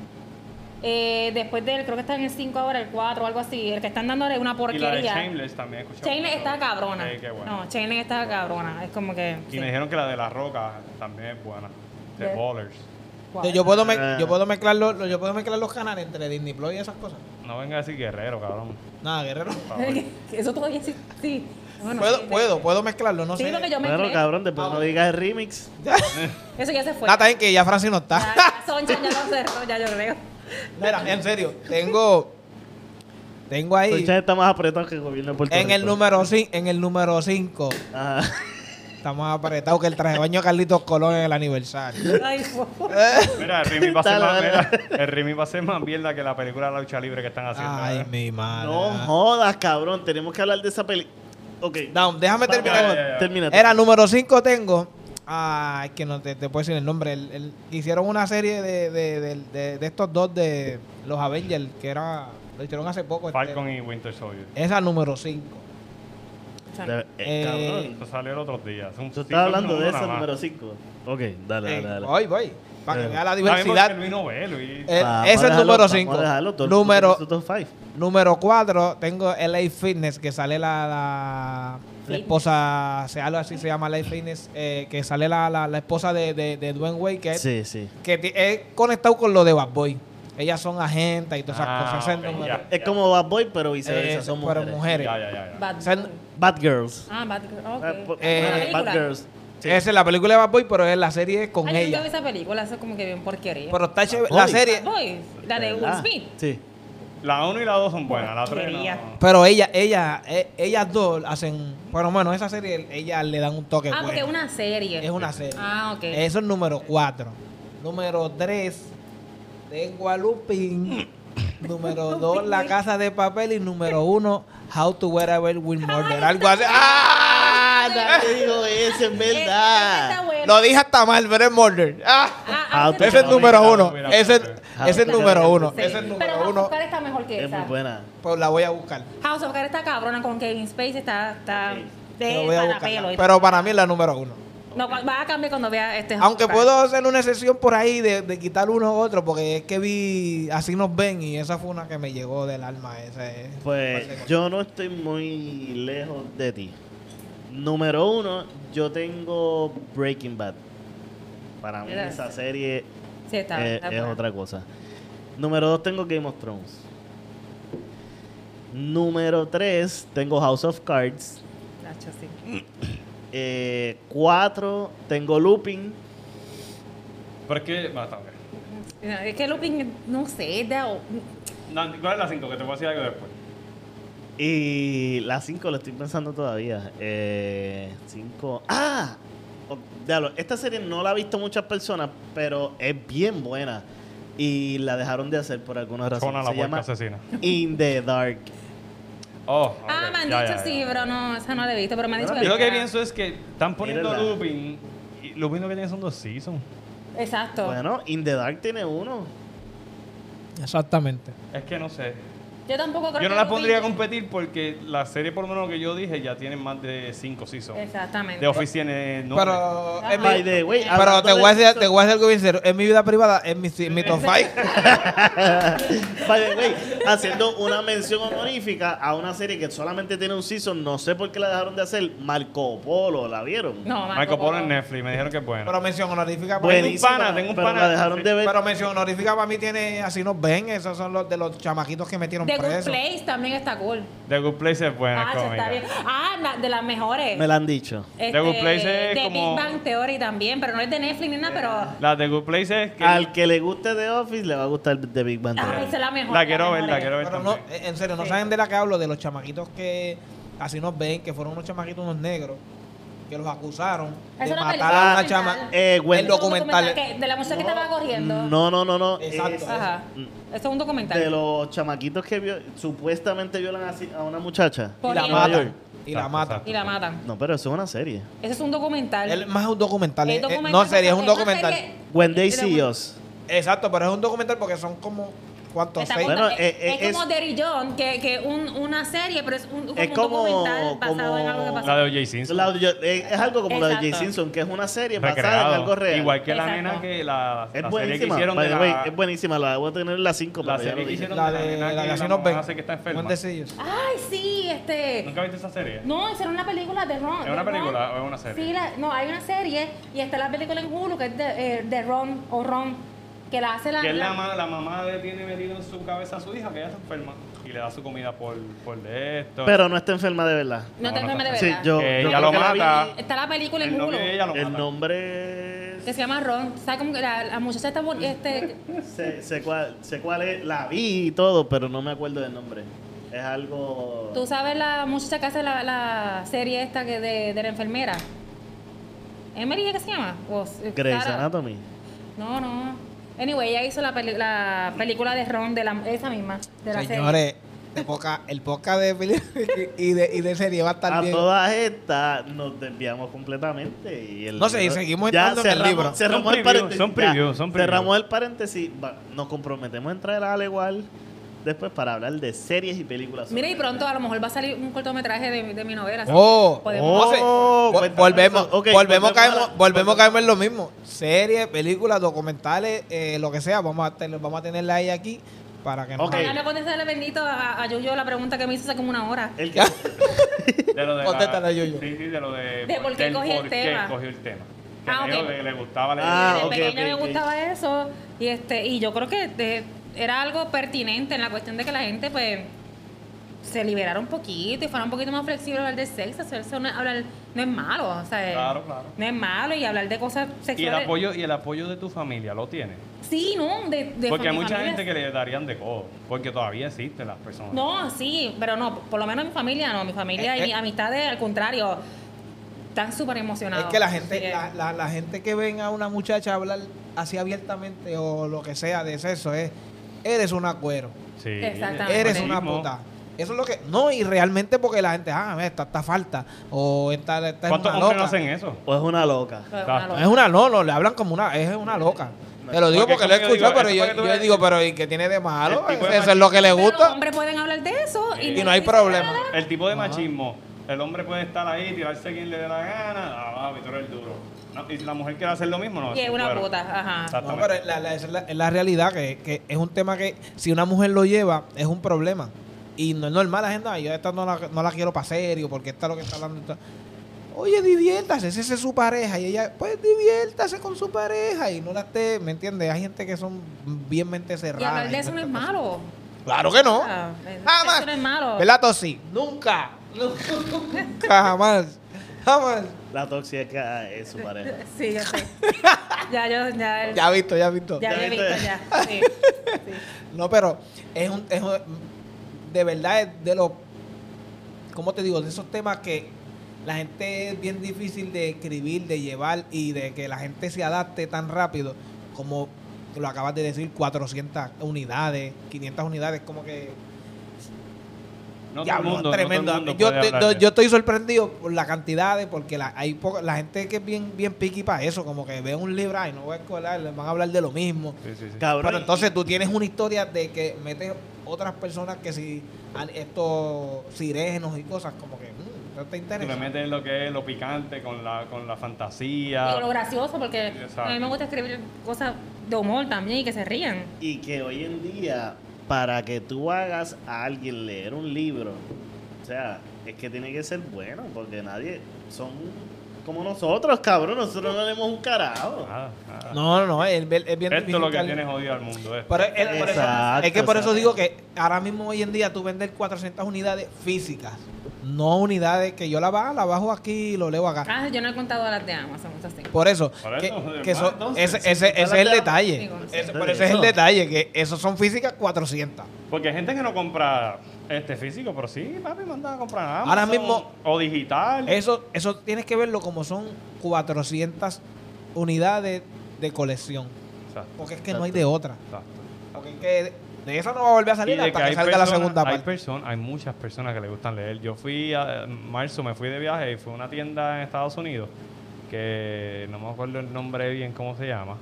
D: Eh, después del, creo que está en el 5 ahora, el 4 o algo así. El que están dándole una
B: Y la de
D: porquería.
B: Shameless también he escuchado.
D: Shameless está cabrona.
B: Sí, qué bueno.
D: No, Shameless está cabrona. Es como que.
B: Y
D: sí.
B: me dijeron que la de La Roca también es buena. The
D: ¿De?
B: Ballers.
D: Wow.
A: Yo, yo puedo me-
E: Ah.
A: yo puedo mezclar los, los- yo puedo mezclar los canales entre Disney Plus y esas cosas.
B: No venga a decir guerrero, cabrón.
A: Nada, guerrero. (laughs)
D: Eso todavía sí. sí. Bueno,
A: puedo,
D: sí,
A: puedo, puedo mezclarlo, no
D: Sí,
A: sé.
D: lo que yo me
E: Bueno, cabrón, después no digas el remix.
D: Eso ya se fue.
A: Nada, está bien que ya Francis no está.
D: Ya, ya Soncha ya lo cerró, ya yo creo.
A: Mira, en serio, tengo. Tengo ahí.
E: Soncha está más apretado que el gobierno de Puerto
A: En el número 5, en el número 5,
E: Ajá.
A: estamos apretados que el traje de baño de Carlitos Colón en el aniversario.
D: Ay.
B: Mira, el Rimi va a ser más, mira, el Rimi va a ser más mierda que la película de la lucha libre que están haciendo.
A: Ay, mi madre.
E: No jodas, cabrón. Tenemos que hablar de esa peli. Ok.
A: No, déjame terminar.
B: ya, ya, ya.
E: Termina.
A: Era número 5 tengo Ah, es que no te, te puedo decir el nombre. El- el- hicieron una serie de, de, de- de- de estos dos de los Avengers, que era. Lo hicieron hace poco. este,
B: Falcon y Winter Soldier.
A: Esa número 5.
E: De- eh,
A: Eh,
E: cabrón.
B: Eso salió el otro día. Es un
E: Tú estás hablando de esa número 5. Ok, dale, dale, dale.
A: voy, voy. Para que vea la diversidad.
B: Luis no ve, Luis.
A: Eh,
E: Vamos
A: ese es
E: dejarlo,
A: número
E: vamos
A: 5.
E: a dejarlo, todo el mundo
A: Número, número 4, tengo LA Fitness, que sale la, la, esposa, se algo así se llama LA Fitness, eh, que sale la, la, la esposa de, de, de Dwayne Wade, que, es,
E: Sí, sí.
A: que es conectado con lo de Bad Boy. Ellas son agentes y todas esas
B: Ah,
A: cosas. Es
E: como Bad Boy, pero viceversa,
A: eh,
E: son
A: pero
E: mujeres.
A: mujeres.
B: Ya. ya.
D: Bad.
E: Bad Girls.
D: Ah, Bad Girl. Ok.
E: Eh, por-
A: Eh,
D: ¿Una
E: Bad? Girls. Sí.
A: Esa es la película de Bad Boy, pero es la serie con
D: Ay, yo nunca
A: ella.
D: vi esa película, eso es como que bien porquería.
A: Pero está chévere. La serie,
D: Bad Boy, la de Will. Smith.
E: Sí.
B: La 1 y la 2 son buenas. La 3
D: Porquería.
B: no.
A: pero ella, ella, eh, ellas dos hacen, bueno, bueno, esa serie, ellas le dan un toque
D: Ah, porque es
A: bueno.
D: una serie.
A: Es una serie.
D: Ah, ok.
A: Eso es número 4. Número 3, tengo a Lupin. número (laughs) 2, La Casa de Papel. Y número 1, How to Wherever Will Murder. Algo así. ¡Ah!
E: Te digo eso, en
D: esa está
E: verdad.
D: buena.
A: Lo dije hasta mal, pero es Murder. ¡Ah!
D: Ah, ah,
A: Ese es número
B: How to
A: 1.
B: Wherever
A: Ese,
B: Will
A: ese es el número 1.
D: Sí.
A: Ese es el
D: Pero
A: número
D: House
A: 1.
D: of Cards está mejor que
E: Es
D: esa.
E: muy buena.
A: Pues la voy a buscar.
D: House of Cards está cabrona con Kevin Spacey, está, está
A: Pero
D: de
A: voy a
D: para
A: buscarla.
D: pelo. y-
A: Pero para mí es la número 1.
D: No, va a cambiar cuando vea este House
A: Aunque puedo hacer una excepción por ahí de, de quitar uno u otro, porque es que vi Así nos ven y esa fue una que me llegó del alma. Ese,
E: Pues yo no estoy muy lejos de ti. Número uno, yo tengo Breaking Bad. Para mí esa serie
D: Sí, está,
E: es,
D: está
E: es
D: buena.
E: otra cosa. Número dos, tengo Game of Thrones. Número tres, tengo House of Cards.
D: Nacho, sí.
E: Eh, cuatro, tengo Looping.
B: Pero es que. bueno, está ok.
D: Es que Lupin, no sé, de-
B: No, ¿Cuál es la 5? Que te voy a decir algo después.
E: Y la 5 lo estoy pensando todavía. Eh, 5. ¡Ah! Diablo, esta serie no la ha visto muchas personas, pero es bien buena. Y la dejaron de hacer por alguna razón.
B: Zona la
E: Se llama
B: asesina.
E: In the Dark.
B: Oh,
D: Ah, me han
B: ya,
D: dicho
B: ya,
D: sí,
B: ya.
D: pero no, esa no la he visto, pero me han dicho que
B: Yo lo que pienso es que están poniendo
E: Mírenla.
B: Lupin. Y Lupin lo que tiene son dos seasons.
D: Exacto.
E: Bueno, In the Dark tiene uno.
A: Exactamente.
B: Es que no sé.
D: Yo tampoco creo
B: Yo no
D: que
B: la
D: Lupin-
B: pondría a competir porque la serie, por lo menos lo que yo dije, ya tiene más de 5 seasons.
D: Exactamente.
B: De nueve.
A: Pero, en mi-
E: By the way,
A: pero
E: hablando
A: te voy, a decir,
E: eso-
A: te voy a decir algo bien serio. En mi vida privada, es mi, mi top 5. (laughs)
E: By the way, haciendo una mención honorífica a una serie que solamente tiene un season, no sé por qué la dejaron de hacer. Marco Polo, ¿la vieron?
D: No,
B: Marco Polo en Netflix, me dijeron que es bueno.
A: Pero mención honorífica para mí.
E: Buenísima,
B: pana, tengo un
E: pero
B: pana-
E: la dejaron de ver.
A: Pero mención honorífica para mí tiene Así nos ven. Esos son los de los chamaquitos que metieron
D: The Good. Place también está cool.
B: The Good Place es buena,
D: ah,
B: es
D: esa
B: cómica.
D: está bien. Ah, de las mejores.
E: Me la han dicho.
D: Este,
B: The Good Place es
D: de
B: como-
D: Big Bang Theory también, pero no es de Netflix ni nada, pero...
B: La de Good Place es que
E: Al que le guste The Office, le va a gustar The Big Bang
D: Ah,
E: Theory.
D: esa es la mejor.
B: la quiero ver,
D: mejor
B: la
D: es.
B: quiero ver
A: Pero no,
B: también.
A: en serio, no
D: Sí.
A: saben de la que hablo, de los chamaquitos que así nos ven, que fueron unos chamaquitos unos negros, que los acusaron de matar
D: película
A: a una chama.
E: Eh,
A: el documental.
D: que- de la muchacha que estaba corriendo.
E: No, no, no, no.
A: Exacto.
E: es
D: Ajá. Eso es un documental.
E: de los chamaquitos que vio- supuestamente violan así a una muchacha.
A: Y la matan. Y la matan.
D: Y la matan.
E: No, pero eso es una serie.
D: Ese es un documental.
A: Es más un documental. Eh,
D: documental,
A: no serie, es un documental.
D: serie-
E: When They See Us.
A: Exacto, pero es un documental porque son como. ¿Cuántos?
D: Está
A: Seis.
E: Bueno,
D: contando-
E: eh, eh,
D: es, como
E: es-
D: Derry John, que, que un, una serie, pero es un, como
E: Es
D: un
E: como-
D: documental basado en algo que pasó.
B: La de O.J. Simpson.
E: La- yo- eh, es algo como la de Jay
D: Exacto.
E: Simpson, que es una serie basada
B: Recreado.
E: en algo real.
B: Igual que la
D: Exacto.
B: nena que la,
E: Es
B: la serie que hicieron de
E: the way,
B: la,
E: es buenísima. La voy a tener en la 5.
B: la serie que hicieron
A: La
B: de la
A: de la
B: que
A: que así
B: la que está enferma.
D: Ay, sí, este.
B: ¿Nunca viste esa serie?
D: No, esa era una película de Ron.
B: ¿Es
D: de
B: una película o es una serie?
D: Sí, la- no, hay una serie y está la película en Hulu que es de, eh, de Ron o Ron, que la hace la.
B: Que es la,
D: la-
B: ma- la mamá tiene metido en su cabeza a su hija, que ella está enferma, y le da su comida por, por de esto.
E: Pero no está enferma de verdad.
D: No
B: no
D: enfermes de
B: está-
E: Sí,
D: verdad.
E: yo,
B: Que
E: yo
B: ella
E: creo
B: lo
E: la
B: mata.
D: Está la película en Hulu
E: El nombre
D: que se llama Ron. ¿Sabes cómo que la, la muchacha está bon- este, (laughs)
E: sé, sé cuál, sé cuál es. La vi y todo, pero no me acuerdo del nombre. Es algo.
D: Tú sabes la muchacha que hace la, la serie esta que de, de la enfermera. ¿Emily qué se llama? O,
E: Grey's. Anatomy.
D: No, no. Anyway, ella hizo la, peli- la película de Ron, de la, esa misma, de la
A: Señores, este poca, el podcast de película (laughs) y de, y de serie va a estar
E: A
A: bien.
E: todas estas nos desviamos completamente. Y el
A: No sé,
E: libro-
A: seguimos
E: ya
A: entrando en el
E: cerramos,
A: libro.
E: Cerramos
B: Son
E: el paréntesis.
B: son
E: ya,
B: previews, son previews.
E: Cerramos el paréntesis. va- nos comprometemos a entrar al igual después para hablar de series y películas.
D: Mira, y pronto a lo mejor va a salir un cortometraje de, de mi novela. así
A: Oh,
D: podemos-
E: oh.
A: No vo-
E: cuéntame
A: volvemos,
E: eso. Ok,
A: volvemos,
E: volvemos
A: caemos,
E: a la-
A: volvemos, caemos en lo mismo. Series, películas, documentales, eh, lo que sea, vamos a tener, vamos a tenerla ahí aquí para que no
E: Ok.
D: Déjame contestarle bendito a, a Yoyo la pregunta que me hizo hace como una hora.
E: El (laughs) que-
B: De lo de
A: Contéstale, Yoyo.
B: Sí, sí, de lo de...
D: De por qué cogí el tema.
B: cogió el tema. Que
D: Ah,
B: me dijo
D: ok.
B: que le gustaba leer.
E: Ah,
D: Desde
E: ok,
D: pequeña
E: ok,
D: me gustaba eso y este y yo creo que de- era algo pertinente en la cuestión de que la gente pues se liberara un poquito y fuera un poquito más flexible a hablar de sexo, eso no es, hablar, no es malo, o sea,
B: Claro, claro.
D: no es malo y hablar de cosas
B: Y el
D: sexuales.
B: apoyo, y el apoyo de tu familia, ¿lo tienes?
D: Sí, no, de, de
B: Porque hay mucha
D: familia
B: gente que le darían de codo. Porque todavía existen las personas.
D: No, sí, pero no, por lo menos mi familia no, mi familia
A: Eh,
D: y
A: eh.
D: mis amistades al contrario están súper emocionados.
A: Es que la gente,
D: que-
A: la, la, la gente que ven a una muchacha hablar así abiertamente o lo que sea de sexo es, eres una cuero,
B: Sí.
D: Exactamente.
A: eres una puta. Eso es lo que, no, y realmente porque la gente, ah, esta está falta, o esta, esta es
B: ¿Cuántos
A: una
B: hombres no
A: loca.
B: hacen eso?
E: o es una loca.
B: Exacto.
D: una loca.
A: Es una no, no, le hablan como una, es una loca. Te lo digo
B: Porque
A: porque lo he escuchado, pero yo, yo
B: veas-
A: digo, pero ¿y qué tiene de malo?
B: De
A: Eso es lo que le
D: Pero los
A: gusta
D: hombres pueden hablar de eso y,
A: y
D: no
A: hay problema.
D: nada.
B: El tipo de machismo. El hombre puede estar ahí, tirarse a quien le dé la gana. Ah, eres el duro. No, y si la mujer quiere hacer lo mismo, no.
D: Y es una
B: fuera.
D: puta, ajá.
A: No, pero la, la- esa es la, es la realidad, que, que es un tema que si una mujer lo lleva, es un problema. Y no es normal la gente, "Ay, yo esta no la, no la quiero para serio, porque esta es lo que está hablando. esta". Oye, diviértase, esa es su pareja. Y ella, pues diviértase con su pareja y no la esté, ¿me entiendes? Hay gente que son bien mente
D: Y
A: cerrada.
D: hablar de
A: y
D: eso no es malo.
A: Claro que no.
D: Ah, eh,
A: Jamás.
D: Eso no es malo.
A: ¿Verdad, Tosi? Nunca. (laughs) Nunca, jamás. Jamás.
E: La tóxica es su pareja. (laughs)
D: Sí, ya sé. ya yo, ya, (laughs)
A: Ya visto, ya visto.
D: ya he visto, ya. Sí. (laughs) sí.
A: No, pero es un, es un- de verdad es de los, ¿cómo te digo? De esos temas que la gente es bien difícil de escribir, de llevar y de que la gente se adapte tan rápido como lo acabas de decir, 400 unidades, 500 unidades, como que
B: No todo el
A: diablo,
B: mundo, no todo el
A: tremendo.
B: mundo
A: yo, te- yo- estoy sorprendido por la cantidad de, porque la, hay poca- la gente que es bien, bien piqui para eso, como que ve un libro, ay, no voy a escolar, les van a hablar de lo mismo.
B: Sí, sí, sí.
E: Cabrón.
A: Pero entonces tú tienes una historia de que metes otras personas que si estos sirenos y cosas como que mm, no te
B: Tú le
A: interesa.
B: metes lo que es lo picante con la, con la
D: Y
B: fantasía.
D: lo gracioso, porque
B: Exacto.
D: a mí me gusta escribir cosas de humor también y que se rían.
E: Y que hoy en día, para que tú hagas a alguien leer un libro, o sea, es que tiene que ser bueno, porque nadie son como nosotros, cabrón. Nosotros no leemos un carajo.
B: Nada, nada.
A: No, no, no, es, es bien
B: Esto es lo que tiene jodido al mundo. esto.
A: Pero es, es por eso,
E: Exacto,
A: es que por eso digo que ahora mismo hoy en día tú vender 400 unidades físicas, no unidades que yo la bajo, la bajo aquí y lo leo acá.
D: Ah, yo no he contado las de Amazon, eso sí.
A: Por eso,
B: Por
A: que,
B: eso,
A: que
B: hermano,
A: eso-
B: entonces,
A: ese, ese- ese es el detalle.
D: Digo, sí.
A: Ese- pero ese es el detalle, que esos son físicas 400.
B: Porque hay gente que no compra este físico, pero sí, papi, manda a comprar Amazon,
A: Ahora mismo-
B: O digital.
A: Eso, eso tienes que verlo como son 400 unidades de colección.
B: Exacto,
A: Porque es que no hay de otra.
B: exacto.
A: Porque es que de eso no va a volver a salir
B: de
A: hasta
B: que
A: que,
B: hay
A: salga la segunda
B: hay
A: parte.
B: personas, hay muchas personas que le gustan leer. Yo fui a en marzo, me fui de viaje y fui a una tienda en Estados Unidos que no me acuerdo el nombre bien cómo se llama.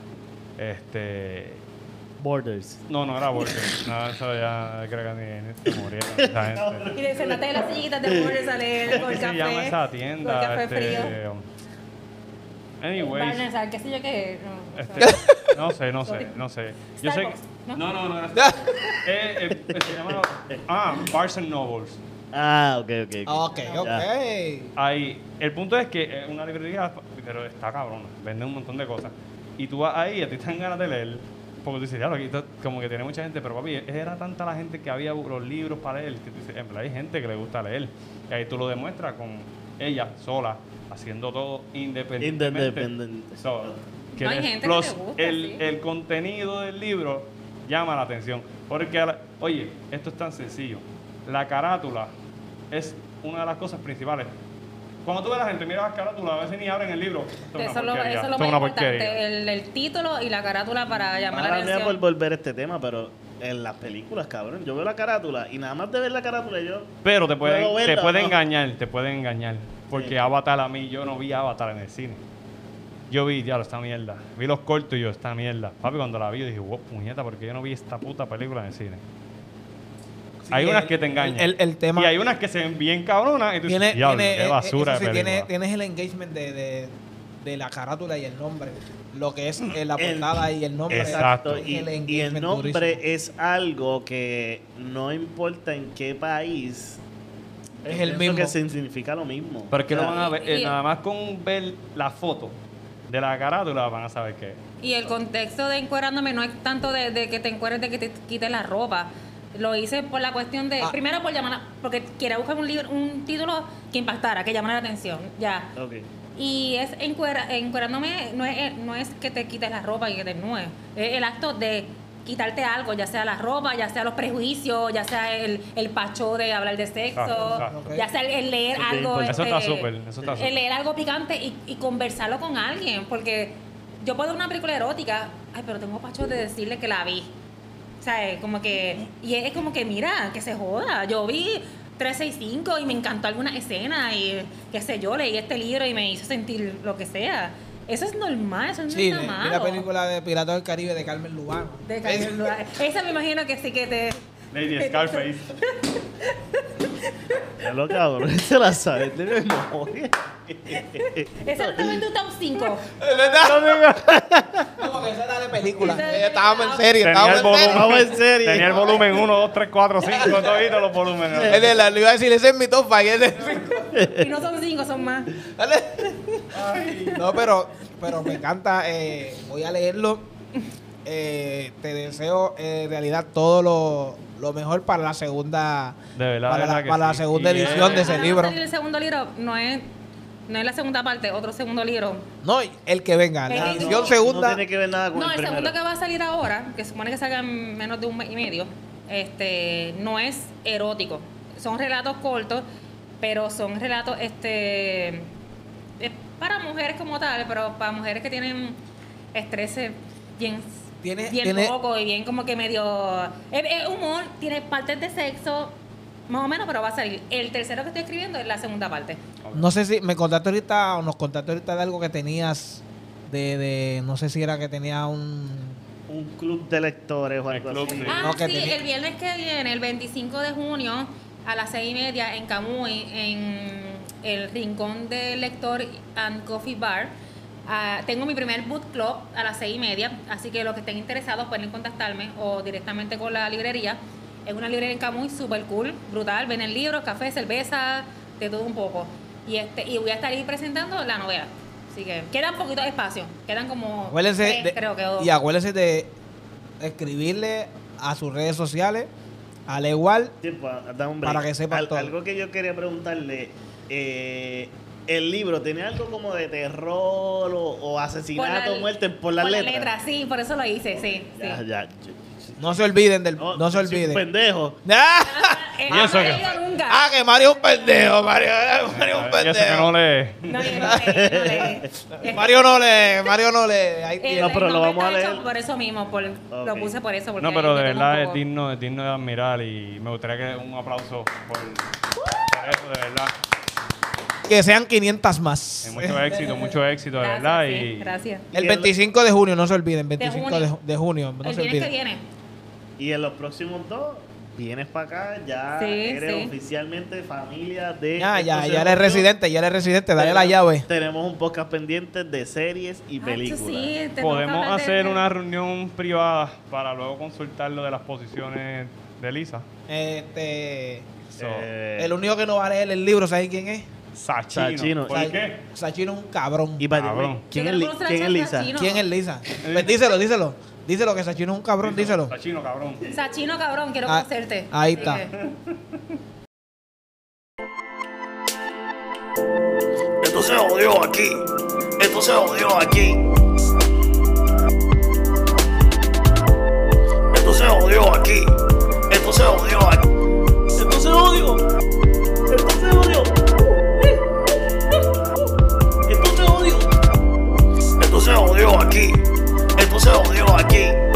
B: Este,
E: Borders.
B: no, no era Borders. (laughs) no, eso ya creo que ni, ni se murieron esa (laughs) gente.
D: Y de sentate las sillitas de Borders a leer con
B: ¿Qué
D: el
B: se
D: café.
B: llama esa tienda?
D: café
B: Este,
D: frío.
B: anyways,
D: Barnes, ¿sabes qué sé yo qué? No,
B: este, no sé, no sé, no sé. Yo sé
D: ¿no?
B: no, no, no era (laughs) eh, eh, se llama ah, Barnes and Nobles.
E: Ah, ok, ok. ok.
A: Ok, ok.
B: Ahí, el punto es que es una librería, pero está cabrona, vende un montón de cosas. Y tú vas ahí y a ti te dan ganas de leer, porque tú dices, ya, aquí está- como que tiene mucha gente, pero papi, era tanta la gente que había los libros para leer, que tú dices, en verdad hay gente que le gusta leer. Y ahí tú lo demuestras con ella sola, haciendo todo independientemente.
E: Independiente.
B: So,
D: No, hay gente que
B: plus,
D: le gusta,
B: el,
D: sí.
B: el contenido del libro llama la atención. Porque, la- oye, esto es tan sencillo. La carátula es una de las cosas principales. Cuando tú ves a la gente, mira las carátulas, a veces ni abren el libro. Esto
D: Eso es lo,
B: porquería,
D: eso es lo
B: esto
D: más importante, el, el título y la carátula para llamar la
E: Ahora mía por
D: atención.
E: volver a este tema, pero en las películas, cabrón. Yo veo la carátula y nada más de ver la carátula yo...
B: Pero te puede,
E: verla,
B: te puede
E: ¿no?
B: engañar, te puede engañar. Porque
E: Sí.
B: Avatar a mí, yo no vi Avatar en el cine. Yo vi, diablo, esta mierda. Vi los cortos y yo, esta mierda. Papi, cuando la vi, yo dije, wow, puñeta, porque yo no vi esta puta película en el cine. hay unas
A: el-
B: que te engañan.
A: el- el tema-
B: Y hay unas que se ven bien cabronas y tú
A: Tiene,
B: dices, diablo,
A: tiene,
B: qué
A: eh,
B: basura
A: eso sí,
B: de
A: tiene-
B: película.
A: tienes el engagement de, de, de la carátula y el nombre. Lo que es eh, la
E: El-
A: portada y el nombre.
B: Exacto.
E: Y,
A: El
E: y el nombre
A: durísimo.
E: es algo que no importa en qué país,
A: Es el mismo.
E: que significa lo mismo.
B: Pero es que
E: O
B: lo
E: sea,
B: van a ver, eh, nada más con ver la foto de la carátula van a saber qué.
D: Y el contexto de encuerándome no es tanto de, de que te encueres, de que te quites la ropa. Lo hice por la cuestión de,
A: Ah.
D: primero por llamar, a- porque quería buscar un libro, un título que impactara, que llamara la atención, ya.
E: Ok.
D: Y es encuera, encuerándome, no es, no es que te quites la ropa y que te desnudes, es el acto de quitarte algo, ya sea la ropa, ya sea los prejuicios, ya sea el, el pacho de hablar de sexo,
B: Exacto, exacto.
D: ya sea el, el leer algo.
B: eso está
D: este,
B: súper, eso está súper.
D: El leer algo picante y, y conversarlo con alguien, porque yo puedo ver una película erótica, ay, pero tengo pacho de decirle que la vi. O sea, como que, y es como que, mira, que se joda. Yo vi 365 y me encantó alguna escena y qué sé yo, leí este libro y me hizo sentir lo que sea. Eso es normal, eso no
A: Sí,
D: está malo.
A: la película de Piratas del Caribe de Carmen Lubano.
D: De Carmen (laughs) Lua- Esa me imagino que sí que te...
B: Lady Scarface.
E: Ya lo cabrón, se la sabe de memoria.
D: Esa no en tu top 5.
A: ¿Es verdad? Como que esa era de película. Eh, Estábamos en serie, estábamos en serie.
B: Tenía el volumen 1, 2, 3, 4, 5, toditos los
A: Es
B: volúmenes.
A: de la- le iba a decir, ese es mi top five, ese es-
D: Y no son 5, son más.
A: Dale. No, pero, pero me encanta. eh, voy a leerlo. Eh, te deseo eh, en realidad todo lo, lo mejor para la segunda
B: De verdad,
A: para, la,
B: verdad que
A: para la
B: sí.
A: segunda
B: Y
A: edición
B: es-
A: de ese libro.
D: El segundo libro no es, no es la segunda parte, otro segundo libro.
A: No, el que venga. La edición
D: no,
A: segunda.
E: No tiene que ver nada con
D: No,
E: el
D: segundo que va a salir ahora, que supone que salga en menos de un mes y medio, este, no es erótico. Son relatos cortos, pero son relatos, este, es para mujeres como tal, pero para mujeres que tienen estrés bien,
A: Tiene-
D: bien
A: tiene-
D: poco y bien como que medio, es, es humor, tiene partes de sexo, más o menos, pero va a salir. El tercero que estoy escribiendo es la segunda parte.
A: No sé si me contaste ahorita o nos contaste ahorita de algo que tenías de, de no sé si era que tenía un
E: Un club de lectores o
B: El
E: algo
B: club,
E: así.
B: sí.
D: Ah,
A: No, que
D: sí,
A: tenía-
D: el viernes que viene, el 25 de junio, a las seis y media, en Camuy, en el Rincón del Lector and Coffee Bar. Ah, tengo mi primer book club a las seis y media, así que los que estén interesados pueden contactarme o directamente con la librería. Es una librería en Camuy súper cool, brutal. Venden libros, café, cerveza, de todo un poco. Y, este, y voy a estar ahí presentando la novela. Así que queda un poquito de espacio. Quedan como
A: Acuérdense
D: tres,
A: de-
D: creo que o-
A: y acuérdense de escribirle a sus redes sociales al igual
E: Sí, pues, break.
A: Para que sepan
E: Al-
A: todo.
E: Algo que yo quería preguntarle. eh, el libro tiene algo como de terror o, o
D: por
E: asesinato,
D: la-
E: muerte por las
D: por la
E: letras.
D: letra, sí, por eso lo hice, sí. sí.
E: Ya, ya.
A: no se olviden del
E: No,
A: no, se
E: soy un
A: olviden
E: pendejo. (laughs)
A: ¡Ah!
D: Eh,
B: ¿Y eso
D: no he
B: qué?
D: leído nunca.
A: ah que Mario es un pendejo Mario, Mario es un
B: eso que no
A: pendejo
B: lee.
D: No, yo no leí, no leí. (laughs)
A: Mario no lee Mario no lee ahí tiene.
E: No, pero lo vamos a leer.
D: Por eso mismo, por, lo puse por eso. Porque
B: No, pero de verdad es digno, es digno de admirar y me gustaría que un aplauso por, por eso, de verdad.
A: Que sean 500 más
B: Eh, mucho éxito, mucho éxito, de
D: Gracias,
B: verdad.
D: sí,
B: y
D: gracias.
A: el 25 de junio no se olviden 25 de,
D: junio.
A: de junio no
D: el
A: se
D: viernes que
A: olviden
D: viene.
E: Y en los próximos dos, vienes para acá, ya
D: Sí,
E: eres
D: sí.
E: oficialmente familia de.
A: ya ya ya eres residente ya eres residente dale la llave
E: Tenemos un podcast pendiente de series y
D: Ah,
E: películas.
D: eso sí,
B: podemos
D: de-
B: hacer una reunión privada para luego consultar lo de las posiciones de Lisa.
A: este
B: So,
E: Eh,
A: el único que no va a leer el libro ¿sabes quién es?
B: Sachino.
E: Sachino.
B: ¿Por
E: Sa-
B: qué?
A: Sachino es un cabrón
E: y way,
B: Cabrón.
E: ¿quién,
D: Yo
E: es,
D: quiero
E: Li-
D: conocer a
E: ¿quién es
D: Charlie
E: Lisa?
D: Sachino.
A: ¿Quién es Lisa? Pues díselo, díselo. Díselo que Sachino es un cabrón, díselo.
B: Sachino, cabrón.
D: Sachino, cabrón, quiero
A: Ah,
D: conocerte.
A: ahí
D: Así
A: está.
D: que-
C: Esto se jodió aquí. Esto se jodió aquí. Esto se jodió aquí. Esto se jodió se jodió aquí. Esto se jodió aquí.